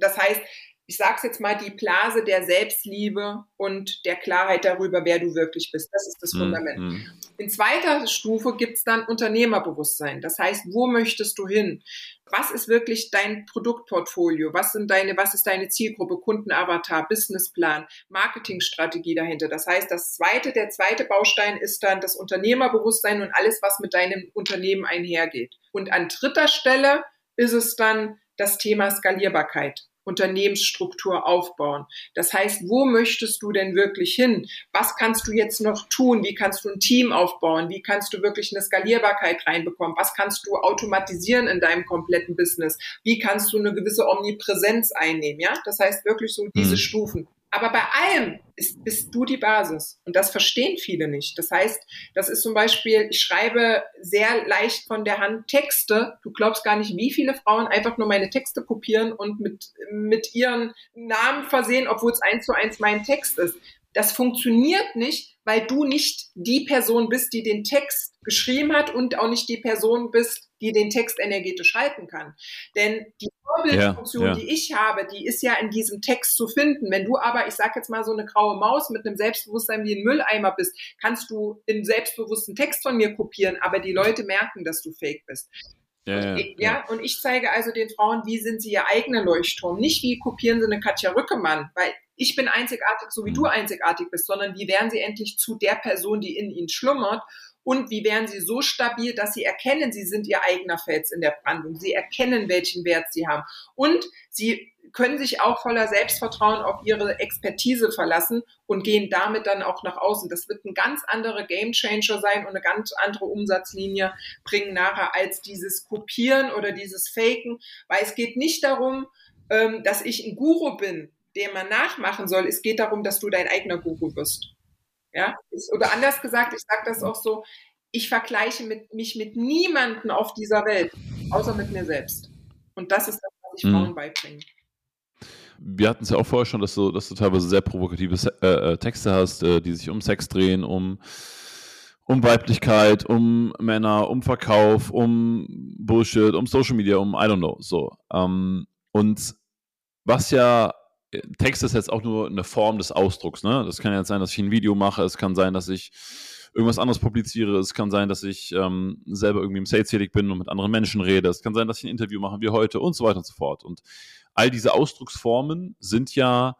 das heißt, ich sag's jetzt mal, die Blase der Selbstliebe und der Klarheit darüber, wer du wirklich bist. Das ist das mhm. Fundament. Mm. In zweiter Stufe gibt's dann Unternehmerbewusstsein. Das heißt, wo möchtest du hin? Was ist wirklich dein Produktportfolio? Was sind deine, was ist deine Zielgruppe, Kundenavatar, Businessplan, Marketingstrategie dahinter? Das heißt, das zweite, der zweite Baustein ist dann das Unternehmerbewusstsein und alles, was mit deinem Unternehmen einhergeht. Und an dritter Stelle ist es dann das Thema Skalierbarkeit. Unternehmensstruktur aufbauen. Das heißt, wo möchtest du denn wirklich hin? Was kannst du jetzt noch tun? Wie kannst du ein Team aufbauen? Wie kannst du wirklich eine Skalierbarkeit reinbekommen? Was kannst du automatisieren in deinem kompletten Business? Wie kannst du eine gewisse Omnipräsenz einnehmen? Ja, das heißt wirklich so diese mhm. Stufen. Aber bei allem ist, bist du die Basis. Und das verstehen viele nicht. Das heißt, das ist zum Beispiel, ich schreibe sehr leicht von der Hand Texte. Du glaubst gar nicht, wie viele Frauen einfach nur meine Texte kopieren und mit, mit ihren Namen versehen, obwohl es eins zu eins mein Text ist. Das funktioniert nicht, weil du nicht die Person bist, die den Text geschrieben hat und auch nicht die Person bist, die den Text energetisch halten kann. Denn die Vorbildfunktion, ja, ja. die ich habe, die ist ja in diesem Text zu finden. Wenn du aber, ich sag jetzt mal, so eine graue Maus mit einem Selbstbewusstsein wie ein Mülleimer bist, kannst du einen selbstbewussten Text von mir kopieren, aber die Leute merken, dass du fake bist. Ja, und, ich, ja, und ich zeige also den Frauen, wie sind sie ihr eigener Leuchtturm. Nicht wie kopieren sie eine Katja Rückemann, weil ich bin einzigartig, so wie du mhm. einzigartig bist, sondern wie werden sie endlich zu der Person, die in ihnen schlummert und wie werden sie so stabil, dass sie erkennen, sie sind ihr eigener Fels in der Brandung. Sie erkennen, welchen Wert sie haben. Und sie können sich auch voller Selbstvertrauen auf ihre Expertise verlassen und gehen damit dann auch nach außen. Das wird ein ganz anderer Gamechanger sein und eine ganz andere Umsatzlinie bringen nachher als dieses Kopieren oder dieses Faken, weil es geht nicht darum, ähm, dass ich ein Guru bin, dem man nachmachen soll. Es geht darum, dass du dein eigener Guru wirst. Ja, oder anders gesagt, ich sage das auch so, ich vergleiche mit, mich mit niemanden auf dieser Welt, außer mit mir selbst. Und das ist das, was ich mhm. Frauen beibringe. Wir hatten es ja auch vorher schon, dass du, dass du teilweise sehr provokative äh, äh, Texte hast, äh, die sich um Sex drehen, um, um Weiblichkeit, um Männer, um Verkauf, um Bullshit, um Social Media, um I don't know. So. Ähm, und was ja Text ist jetzt auch nur eine Form des Ausdrucks. Ne? Das kann jetzt sein, dass ich ein Video mache, es kann sein, dass ich irgendwas anderes publiziere, es kann sein, dass ich ähm, selber irgendwie im Sales tätig bin und mit anderen Menschen rede, es kann sein, dass ich ein Interview mache wie heute und so weiter und so fort. Und all diese Ausdrucksformen sind ja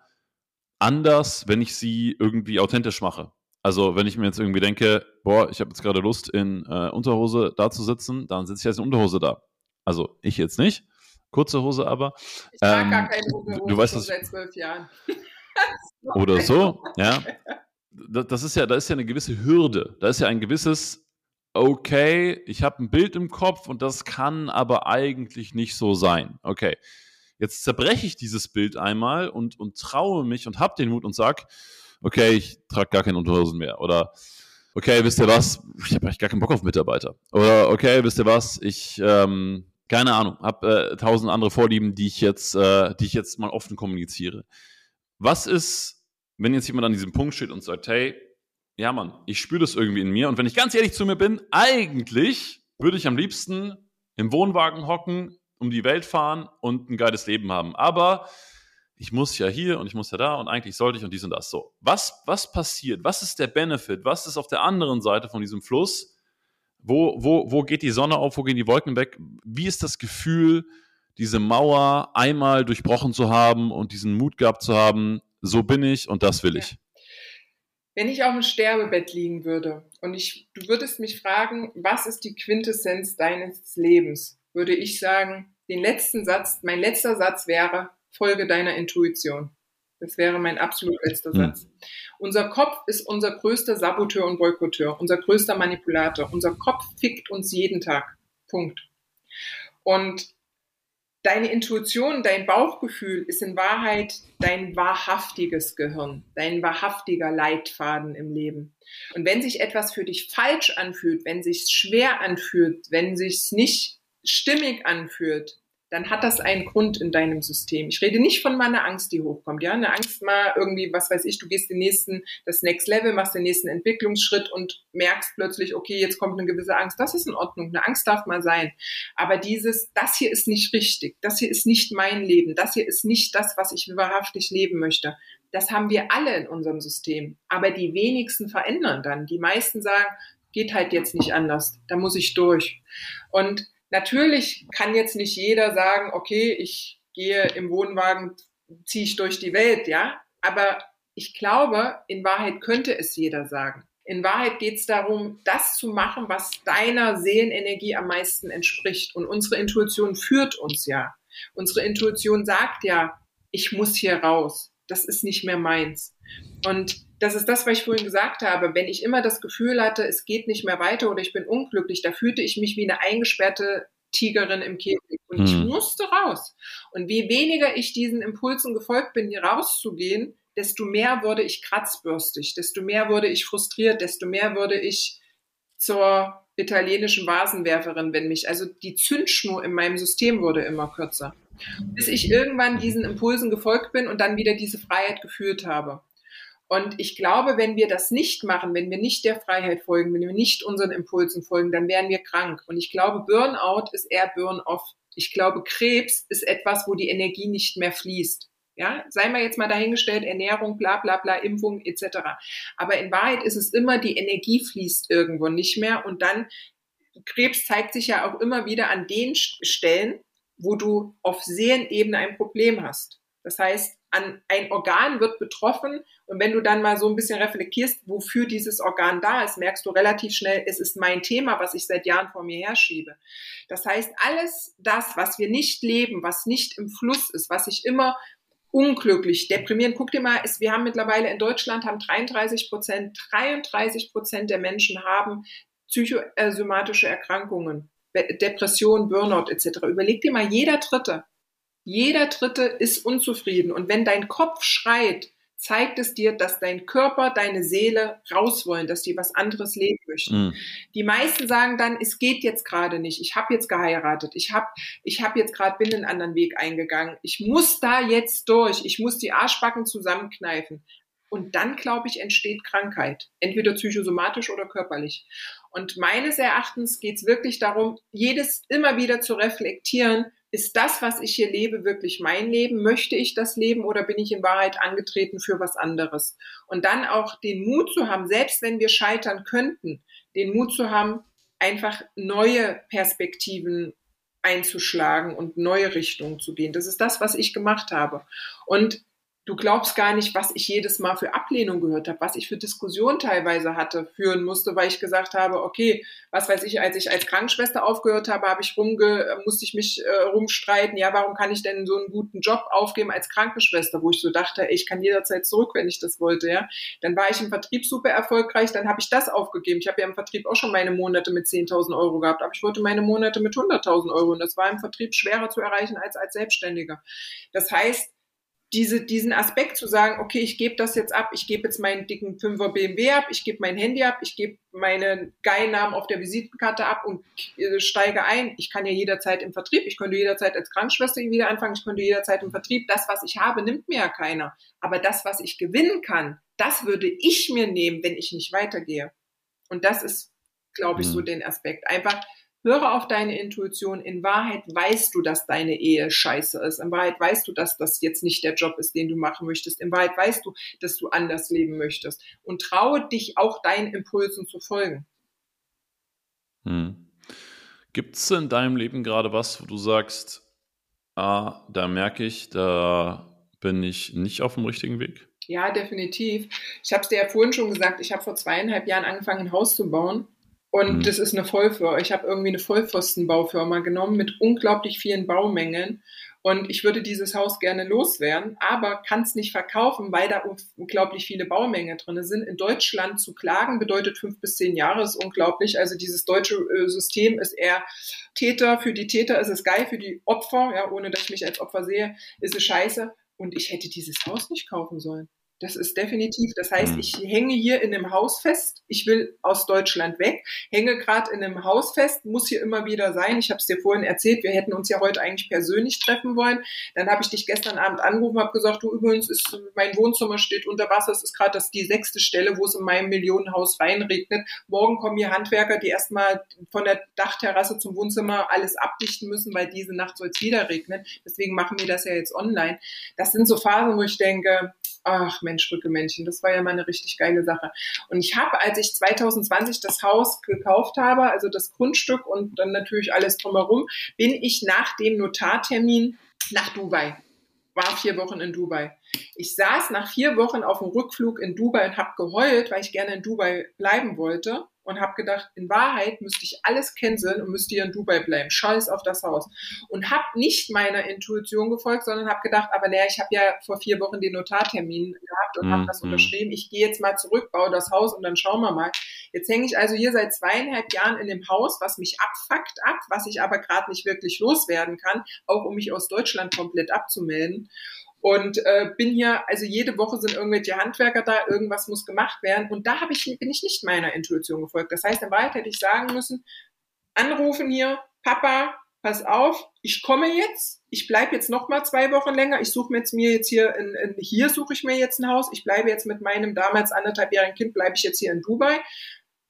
anders, wenn ich sie irgendwie authentisch mache. Also wenn ich mir jetzt irgendwie denke, boah, ich habe jetzt gerade Lust, in äh, Unterhose da zu sitzen, dann sitze ich jetzt in Unterhose da. Also ich jetzt nicht, kurze Hose aber. Ich trage ähm, gar keine Hose, du weißt, seit zwölf Jahren. oder so, ja. Das ist ja, da ist ja eine gewisse Hürde. Da ist ja ein gewisses, okay, ich habe ein Bild im Kopf und das kann aber eigentlich nicht so sein. Okay. Jetzt zerbreche ich dieses Bild einmal und, und traue mich und habe den Mut und sage, okay, ich trage gar keine Unterhosen mehr. Oder okay, wisst ihr was, ich habe eigentlich gar keinen Bock auf Mitarbeiter. Oder okay, wisst ihr was, ich ähm, keine Ahnung, habe äh, tausend andere Vorlieben, die ich jetzt, äh, die ich jetzt mal offen kommuniziere. Was ist, wenn jetzt jemand an diesem Punkt steht und sagt, hey, ja Mann, ich spüre das irgendwie in mir und wenn ich ganz ehrlich zu mir bin, eigentlich würde ich am liebsten im Wohnwagen hocken, um die Welt fahren und ein geiles Leben haben. Aber ich muss ja hier und ich muss ja da und eigentlich sollte ich und dies und das. So, was, was passiert? Was ist der Benefit? Was ist auf der anderen Seite von diesem Fluss? Wo, wo, wo geht die Sonne auf? Wo gehen die Wolken weg? Wie ist das Gefühl, diese Mauer einmal durchbrochen zu haben und diesen Mut gehabt zu haben? So bin ich und das will ich. Wenn ich auf dem Sterbebett liegen würde und ich, du würdest mich fragen, was ist die Quintessenz deines Lebens, würde ich sagen, den letzten Satz, mein letzter Satz wäre, folge deiner Intuition. Das wäre mein absolut letzter hm. Satz. Unser Kopf ist unser größter Saboteur und Boykotteur, unser größter Manipulator. Unser Kopf fickt uns jeden Tag. Punkt. Und deine Intuition, dein Bauchgefühl ist in Wahrheit dein wahrhaftiges Gehirn, dein wahrhaftiger Leitfaden im Leben. Und wenn sich etwas für dich falsch anfühlt, wenn sich schwer anfühlt, wenn sich nicht stimmig anfühlt, dann hat das einen Grund in deinem System. Ich rede nicht von meiner Angst, die hochkommt. Ja, eine Angst mal irgendwie, was weiß ich, du gehst den nächsten, das Next Level, machst den nächsten Entwicklungsschritt und merkst plötzlich, okay, jetzt kommt eine gewisse Angst. Das ist in Ordnung. Eine Angst darf mal sein. Aber dieses, das hier ist nicht richtig. Das hier ist nicht mein Leben. Das hier ist nicht das, was ich wahrhaftig leben möchte. Das haben wir alle in unserem System. Aber die wenigsten verändern dann. Die meisten sagen, geht halt jetzt nicht anders. Da muss ich durch. Und Natürlich kann jetzt nicht jeder sagen, okay, ich gehe im Wohnwagen, ziehe ich durch die Welt, ja. Aber ich glaube, in Wahrheit könnte es jeder sagen. In Wahrheit geht es darum, das zu machen, was deiner Seelenenergie am meisten entspricht. Und unsere Intuition führt uns ja. Unsere Intuition sagt ja, ich muss hier raus. Das ist nicht mehr meins. Und das ist das, was ich vorhin gesagt habe. Wenn ich immer das Gefühl hatte, es geht nicht mehr weiter oder ich bin unglücklich, da fühlte ich mich wie eine eingesperrte Tigerin im Käfig. Und hm. ich musste raus. Und je weniger ich diesen Impulsen gefolgt bin, hier rauszugehen, desto mehr wurde ich kratzbürstig, desto mehr wurde ich frustriert, desto mehr wurde ich zur italienischen Vasenwerferin, wenn mich, also die Zündschnur in meinem System wurde immer kürzer. Bis ich irgendwann diesen Impulsen gefolgt bin und dann wieder diese Freiheit gefühlt habe. Und ich glaube, wenn wir das nicht machen, wenn wir nicht der Freiheit folgen, wenn wir nicht unseren Impulsen folgen, dann werden wir krank. Und ich glaube, Burnout ist eher Burn-off. Ich glaube, Krebs ist etwas, wo die Energie nicht mehr fließt. Ja, sei mal jetzt mal dahingestellt, Ernährung, bla bla bla, Impfung etc. Aber in Wahrheit ist es immer, die Energie fließt irgendwo nicht mehr und dann Krebs zeigt sich ja auch immer wieder an den Stellen, wo du auf Seelenebene ein Problem hast. Das heißt, an ein Organ wird betroffen und wenn du dann mal so ein bisschen reflektierst, wofür dieses Organ da ist, merkst du relativ schnell, es ist mein Thema, was ich seit Jahren vor mir herschiebe. Das heißt, alles das, was wir nicht leben, was nicht im Fluss ist, was ich immer unglücklich, deprimierend. Guck dir mal, ist, wir haben mittlerweile in Deutschland haben 33 Prozent, 33 Prozent der Menschen haben psychosomatische Erkrankungen, Depression, Burnout etc. Überleg dir mal, jeder Dritte jeder Dritte ist unzufrieden. Und wenn dein Kopf schreit, zeigt es dir, dass dein Körper, deine Seele raus wollen, dass die was anderes leben möchten. Mm. Die meisten sagen dann, es geht jetzt gerade nicht. Ich habe jetzt geheiratet. Ich habe ich hab jetzt gerade bin einen anderen Weg eingegangen. Ich muss da jetzt durch. Ich muss die Arschbacken zusammenkneifen. Und dann, glaube ich, entsteht Krankheit. Entweder psychosomatisch oder körperlich. Und meines Erachtens geht es wirklich darum, jedes immer wieder zu reflektieren, ist das, was ich hier lebe, wirklich mein Leben? Möchte ich das leben oder bin ich in Wahrheit angetreten für was anderes? Und dann auch den Mut zu haben, selbst wenn wir scheitern könnten, den Mut zu haben, einfach neue Perspektiven einzuschlagen und neue Richtungen zu gehen. Das ist das, was ich gemacht habe. Und du glaubst gar nicht, was ich jedes Mal für Ablehnung gehört habe, was ich für Diskussionen teilweise hatte, führen musste, weil ich gesagt habe, okay, was weiß ich, als ich als Krankenschwester aufgehört habe, habe ich rumge, musste ich mich äh, rumstreiten, ja, warum kann ich denn so einen guten Job aufgeben als Krankenschwester, wo ich so dachte, ich kann jederzeit zurück, wenn ich das wollte, ja. Dann war ich im Vertrieb super erfolgreich, dann habe ich das aufgegeben. Ich habe ja im Vertrieb auch schon meine Monate mit 10.000 Euro gehabt, aber ich wollte meine Monate mit 100.000 Euro und das war im Vertrieb schwerer zu erreichen als als Selbstständiger. Das heißt, diese, diesen Aspekt zu sagen, okay, ich gebe das jetzt ab, ich gebe jetzt meinen dicken 5er BMW ab, ich gebe mein Handy ab, ich gebe meine geilen Namen auf der Visitenkarte ab und äh, steige ein. Ich kann ja jederzeit im Vertrieb, ich könnte jederzeit als Krankenschwester wieder anfangen, ich könnte jederzeit im Vertrieb. Das, was ich habe, nimmt mir ja keiner. Aber das, was ich gewinnen kann, das würde ich mir nehmen, wenn ich nicht weitergehe. Und das ist, glaube ich, so mhm. den Aspekt. Einfach Höre auf deine Intuition. In Wahrheit weißt du, dass deine Ehe scheiße ist. In Wahrheit weißt du, dass das jetzt nicht der Job ist, den du machen möchtest. In Wahrheit weißt du, dass du anders leben möchtest. Und traue dich auch deinen Impulsen zu folgen. Hm. Gibt es in deinem Leben gerade was, wo du sagst, ah, da merke ich, da bin ich nicht auf dem richtigen Weg? Ja, definitiv. Ich habe es dir ja vorhin schon gesagt, ich habe vor zweieinhalb Jahren angefangen, ein Haus zu bauen. Und mhm. das ist eine Vollfirma. Ich habe irgendwie eine Vollpfostenbaufirma genommen mit unglaublich vielen Baumengen. Und ich würde dieses Haus gerne loswerden, aber kann es nicht verkaufen, weil da unglaublich viele Baumänge drin sind. In Deutschland zu klagen bedeutet fünf bis zehn Jahre, ist unglaublich. Also dieses deutsche äh, System ist eher Täter. Für die Täter ist es geil, für die Opfer, ja, ohne dass ich mich als Opfer sehe, ist es scheiße. Und ich hätte dieses Haus nicht kaufen sollen. Das ist definitiv. Das heißt, mhm. ich hänge hier in einem Haus fest. Ich will aus Deutschland weg, hänge gerade in einem Haus fest, muss hier immer wieder sein. Ich habe es dir vorhin erzählt, wir hätten uns ja heute eigentlich persönlich treffen wollen. Dann habe ich dich gestern Abend angerufen, habe gesagt, du übrigens ist mein Wohnzimmer steht unter Wasser. Es ist gerade das die sechste Stelle, wo es in meinem Millionenhaus reinregnet. Morgen kommen hier Handwerker, die erstmal von der Dachterrasse zum Wohnzimmer alles abdichten müssen, weil diese Nacht soll es wieder regnen. Deswegen machen wir das ja jetzt online. Das sind so Phasen, wo ich denke, ach Mensch, Rückemännchen, das war ja mal eine richtig geile Sache. Und ich habe, als ich 2020 das Haus gekauft habe, also das Grundstück und dann natürlich alles drumherum, bin ich nach dem Notartermin nach Dubai. War vier Wochen in Dubai. Ich saß nach vier Wochen auf dem Rückflug in Dubai und habe geheult, weil ich gerne in Dubai bleiben wollte und habe gedacht, in Wahrheit müsste ich alles canceln und müsste hier in Dubai bleiben. Scheiß auf das Haus. Und habe nicht meiner Intuition gefolgt, sondern habe gedacht, aber naja, ich habe ja vor vier Wochen den Notartermin gehabt und mm, habe das mm. unterschrieben. Ich gehe jetzt mal zurück, baue das Haus und dann schauen wir mal. Jetzt hänge ich also hier seit zweieinhalb Jahren in dem Haus, was mich abfuckt ab, was ich aber gerade nicht wirklich loswerden kann, auch um mich aus Deutschland komplett abzumelden. Und äh, bin hier, also jede Woche sind irgendwelche Handwerker da, irgendwas muss gemacht werden. Und da hab ich, bin ich nicht meiner Intuition gefolgt. Das heißt, in Wahrheit hätte ich sagen müssen, anrufen hier, Papa, pass auf, ich komme jetzt, ich bleibe jetzt noch mal zwei Wochen länger, ich suche mir jetzt mir jetzt hier, in, in, hier suche ich mir jetzt ein Haus, ich bleibe jetzt mit meinem damals anderthalbjährigen Kind, bleibe ich jetzt hier in Dubai.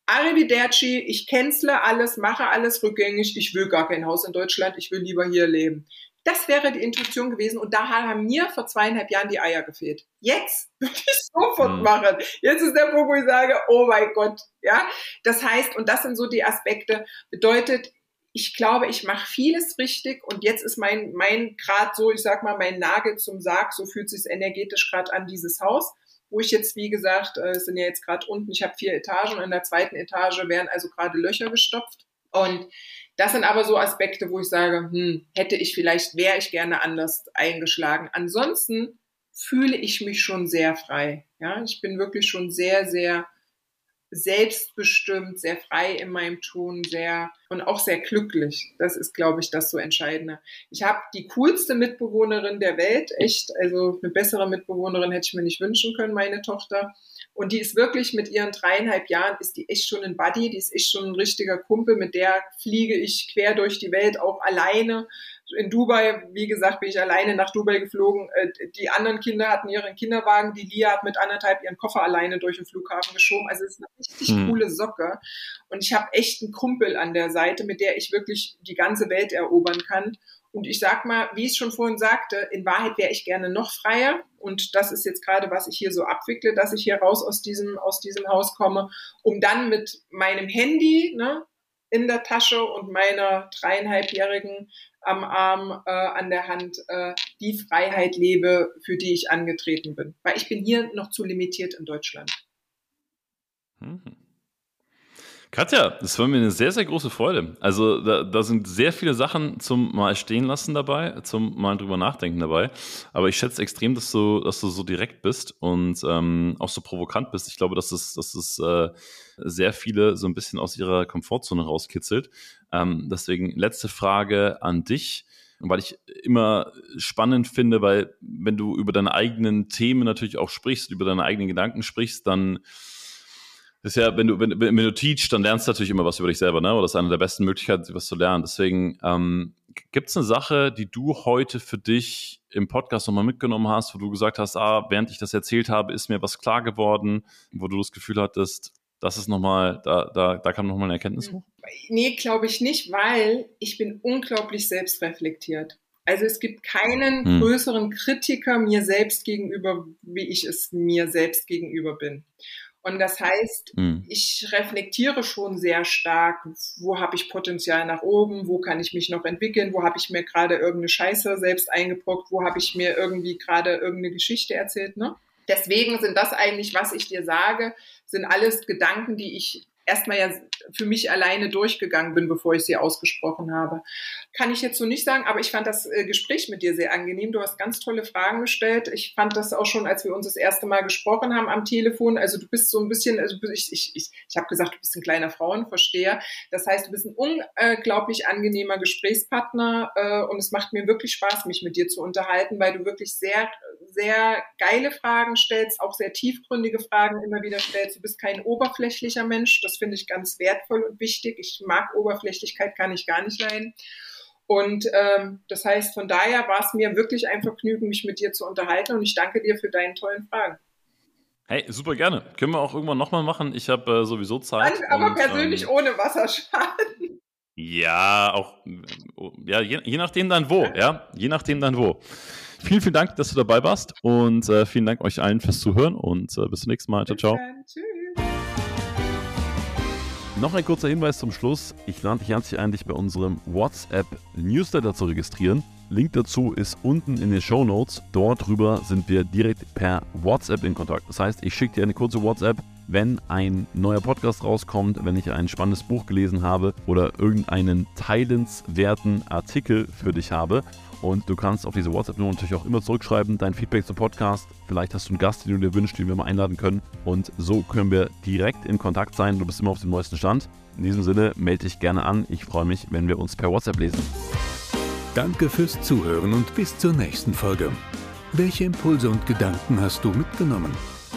Arrivederci, ich cancele alles, mache alles rückgängig, ich will gar kein Haus in Deutschland, ich will lieber hier leben. Das wäre die Intuition gewesen und da haben mir vor zweieinhalb Jahren die Eier gefehlt. Jetzt würde ich sofort mhm. machen. Jetzt ist der Punkt, wo ich sage, oh mein Gott, ja. Das heißt, und das sind so die Aspekte, bedeutet, ich glaube, ich mache vieles richtig und jetzt ist mein, mein Grad so, ich sag mal, mein Nagel zum Sarg, so fühlt sich energetisch gerade an dieses Haus wo ich jetzt, wie gesagt, äh, sind ja jetzt gerade unten, ich habe vier Etagen und in der zweiten Etage werden also gerade Löcher gestopft. Und das sind aber so Aspekte, wo ich sage, hm, hätte ich vielleicht, wäre ich gerne anders eingeschlagen. Ansonsten fühle ich mich schon sehr frei. Ja, ich bin wirklich schon sehr, sehr selbstbestimmt, sehr frei in meinem Tun, sehr und auch sehr glücklich. Das ist, glaube ich, das so Entscheidende. Ich habe die coolste Mitbewohnerin der Welt, echt, also eine bessere Mitbewohnerin hätte ich mir nicht wünschen können, meine Tochter. Und die ist wirklich mit ihren dreieinhalb Jahren, ist die echt schon ein Buddy, die ist echt schon ein richtiger Kumpel, mit der fliege ich quer durch die Welt, auch alleine. In Dubai, wie gesagt, bin ich alleine nach Dubai geflogen. Äh, die anderen Kinder hatten ihren Kinderwagen, die Lia hat mit anderthalb ihren Koffer alleine durch den Flughafen geschoben. Also es ist eine richtig mhm. coole Socke. Und ich habe echt einen Kumpel an der Seite, mit der ich wirklich die ganze Welt erobern kann. Und ich sag mal, wie ich schon vorhin sagte, in Wahrheit wäre ich gerne noch freier. Und das ist jetzt gerade, was ich hier so abwickle, dass ich hier raus aus diesem, aus diesem Haus komme, um dann mit meinem Handy ne, in der Tasche und meiner dreieinhalbjährigen am Arm äh, an der Hand äh, die Freiheit lebe, für die ich angetreten bin. Weil ich bin hier noch zu limitiert in Deutschland. Mhm. Katja, das war mir eine sehr, sehr große Freude. Also da, da sind sehr viele Sachen zum mal stehen lassen dabei, zum mal drüber nachdenken dabei. Aber ich schätze extrem, dass du, dass du so direkt bist und ähm, auch so provokant bist. Ich glaube, dass es, dass es äh, sehr viele so ein bisschen aus ihrer Komfortzone rauskitzelt. Ähm, deswegen letzte Frage an dich weil ich immer spannend finde, weil wenn du über deine eigenen Themen natürlich auch sprichst, über deine eigenen Gedanken sprichst, dann ist ja, wenn du, wenn, wenn du teachst, dann lernst du natürlich immer was über dich selber, ne? Oder das ist eine der besten Möglichkeiten, was zu lernen. Deswegen, ähm, gibt es eine Sache, die du heute für dich im Podcast nochmal mitgenommen hast, wo du gesagt hast, ah, während ich das erzählt habe, ist mir was klar geworden, wo du das Gefühl hattest, das ist nochmal, da, da, da kam nochmal eine Erkenntnis hoch? Nee, glaube ich nicht, weil ich bin unglaublich selbstreflektiert. Also es gibt keinen hm. größeren Kritiker mir selbst gegenüber, wie ich es mir selbst gegenüber bin. Und das heißt, mhm. ich reflektiere schon sehr stark, wo habe ich Potenzial nach oben, wo kann ich mich noch entwickeln, wo habe ich mir gerade irgendeine Scheiße selbst eingebrockt, wo habe ich mir irgendwie gerade irgendeine Geschichte erzählt. Ne? Deswegen sind das eigentlich, was ich dir sage, sind alles Gedanken, die ich erstmal ja für mich alleine durchgegangen bin, bevor ich sie ausgesprochen habe. Kann ich jetzt so nicht sagen, aber ich fand das äh, Gespräch mit dir sehr angenehm. Du hast ganz tolle Fragen gestellt. Ich fand das auch schon, als wir uns das erste Mal gesprochen haben am Telefon. Also du bist so ein bisschen, also ich, ich, ich, ich habe gesagt, du bist ein kleiner Frauenversteher. Das heißt, du bist ein unglaublich angenehmer Gesprächspartner äh, und es macht mir wirklich Spaß, mich mit dir zu unterhalten, weil du wirklich sehr sehr geile Fragen stellst, auch sehr tiefgründige Fragen immer wieder stellst. Du bist kein oberflächlicher Mensch. Das finde ich ganz wertvoll und wichtig. Ich mag Oberflächlichkeit, kann ich gar nicht leiden. Und ähm, das heißt, von daher war es mir wirklich ein Vergnügen, mich mit dir zu unterhalten. Und ich danke dir für deine tollen Fragen. Hey, super gerne. Können wir auch irgendwann nochmal machen. Ich habe äh, sowieso Zeit. aber und, persönlich ähm, ohne Wasserschaden. Ja, auch, ja, je, je, nachdem dann wo, ja, je nachdem dann wo. Vielen, vielen Dank, dass du dabei warst und äh, vielen Dank euch allen fürs Zuhören und äh, bis zum nächsten Mal. Ciao, ciao. Tschüss. Noch ein kurzer Hinweis zum Schluss. Ich lade dich herzlich ein, dich bei unserem WhatsApp Newsletter zu registrieren. Link dazu ist unten in den Show Notes. Dort drüber sind wir direkt per WhatsApp in Kontakt. Das heißt, ich schicke dir eine kurze WhatsApp, wenn ein neuer Podcast rauskommt, wenn ich ein spannendes Buch gelesen habe oder irgendeinen teilenswerten Artikel für dich habe. Und du kannst auf diese WhatsApp-Nummer natürlich auch immer zurückschreiben, dein Feedback zum Podcast. Vielleicht hast du einen Gast, den du dir wünschst, den wir mal einladen können. Und so können wir direkt in Kontakt sein. Du bist immer auf dem neuesten Stand. In diesem Sinne, melde dich gerne an. Ich freue mich, wenn wir uns per WhatsApp lesen. Danke fürs Zuhören und bis zur nächsten Folge. Welche Impulse und Gedanken hast du mitgenommen?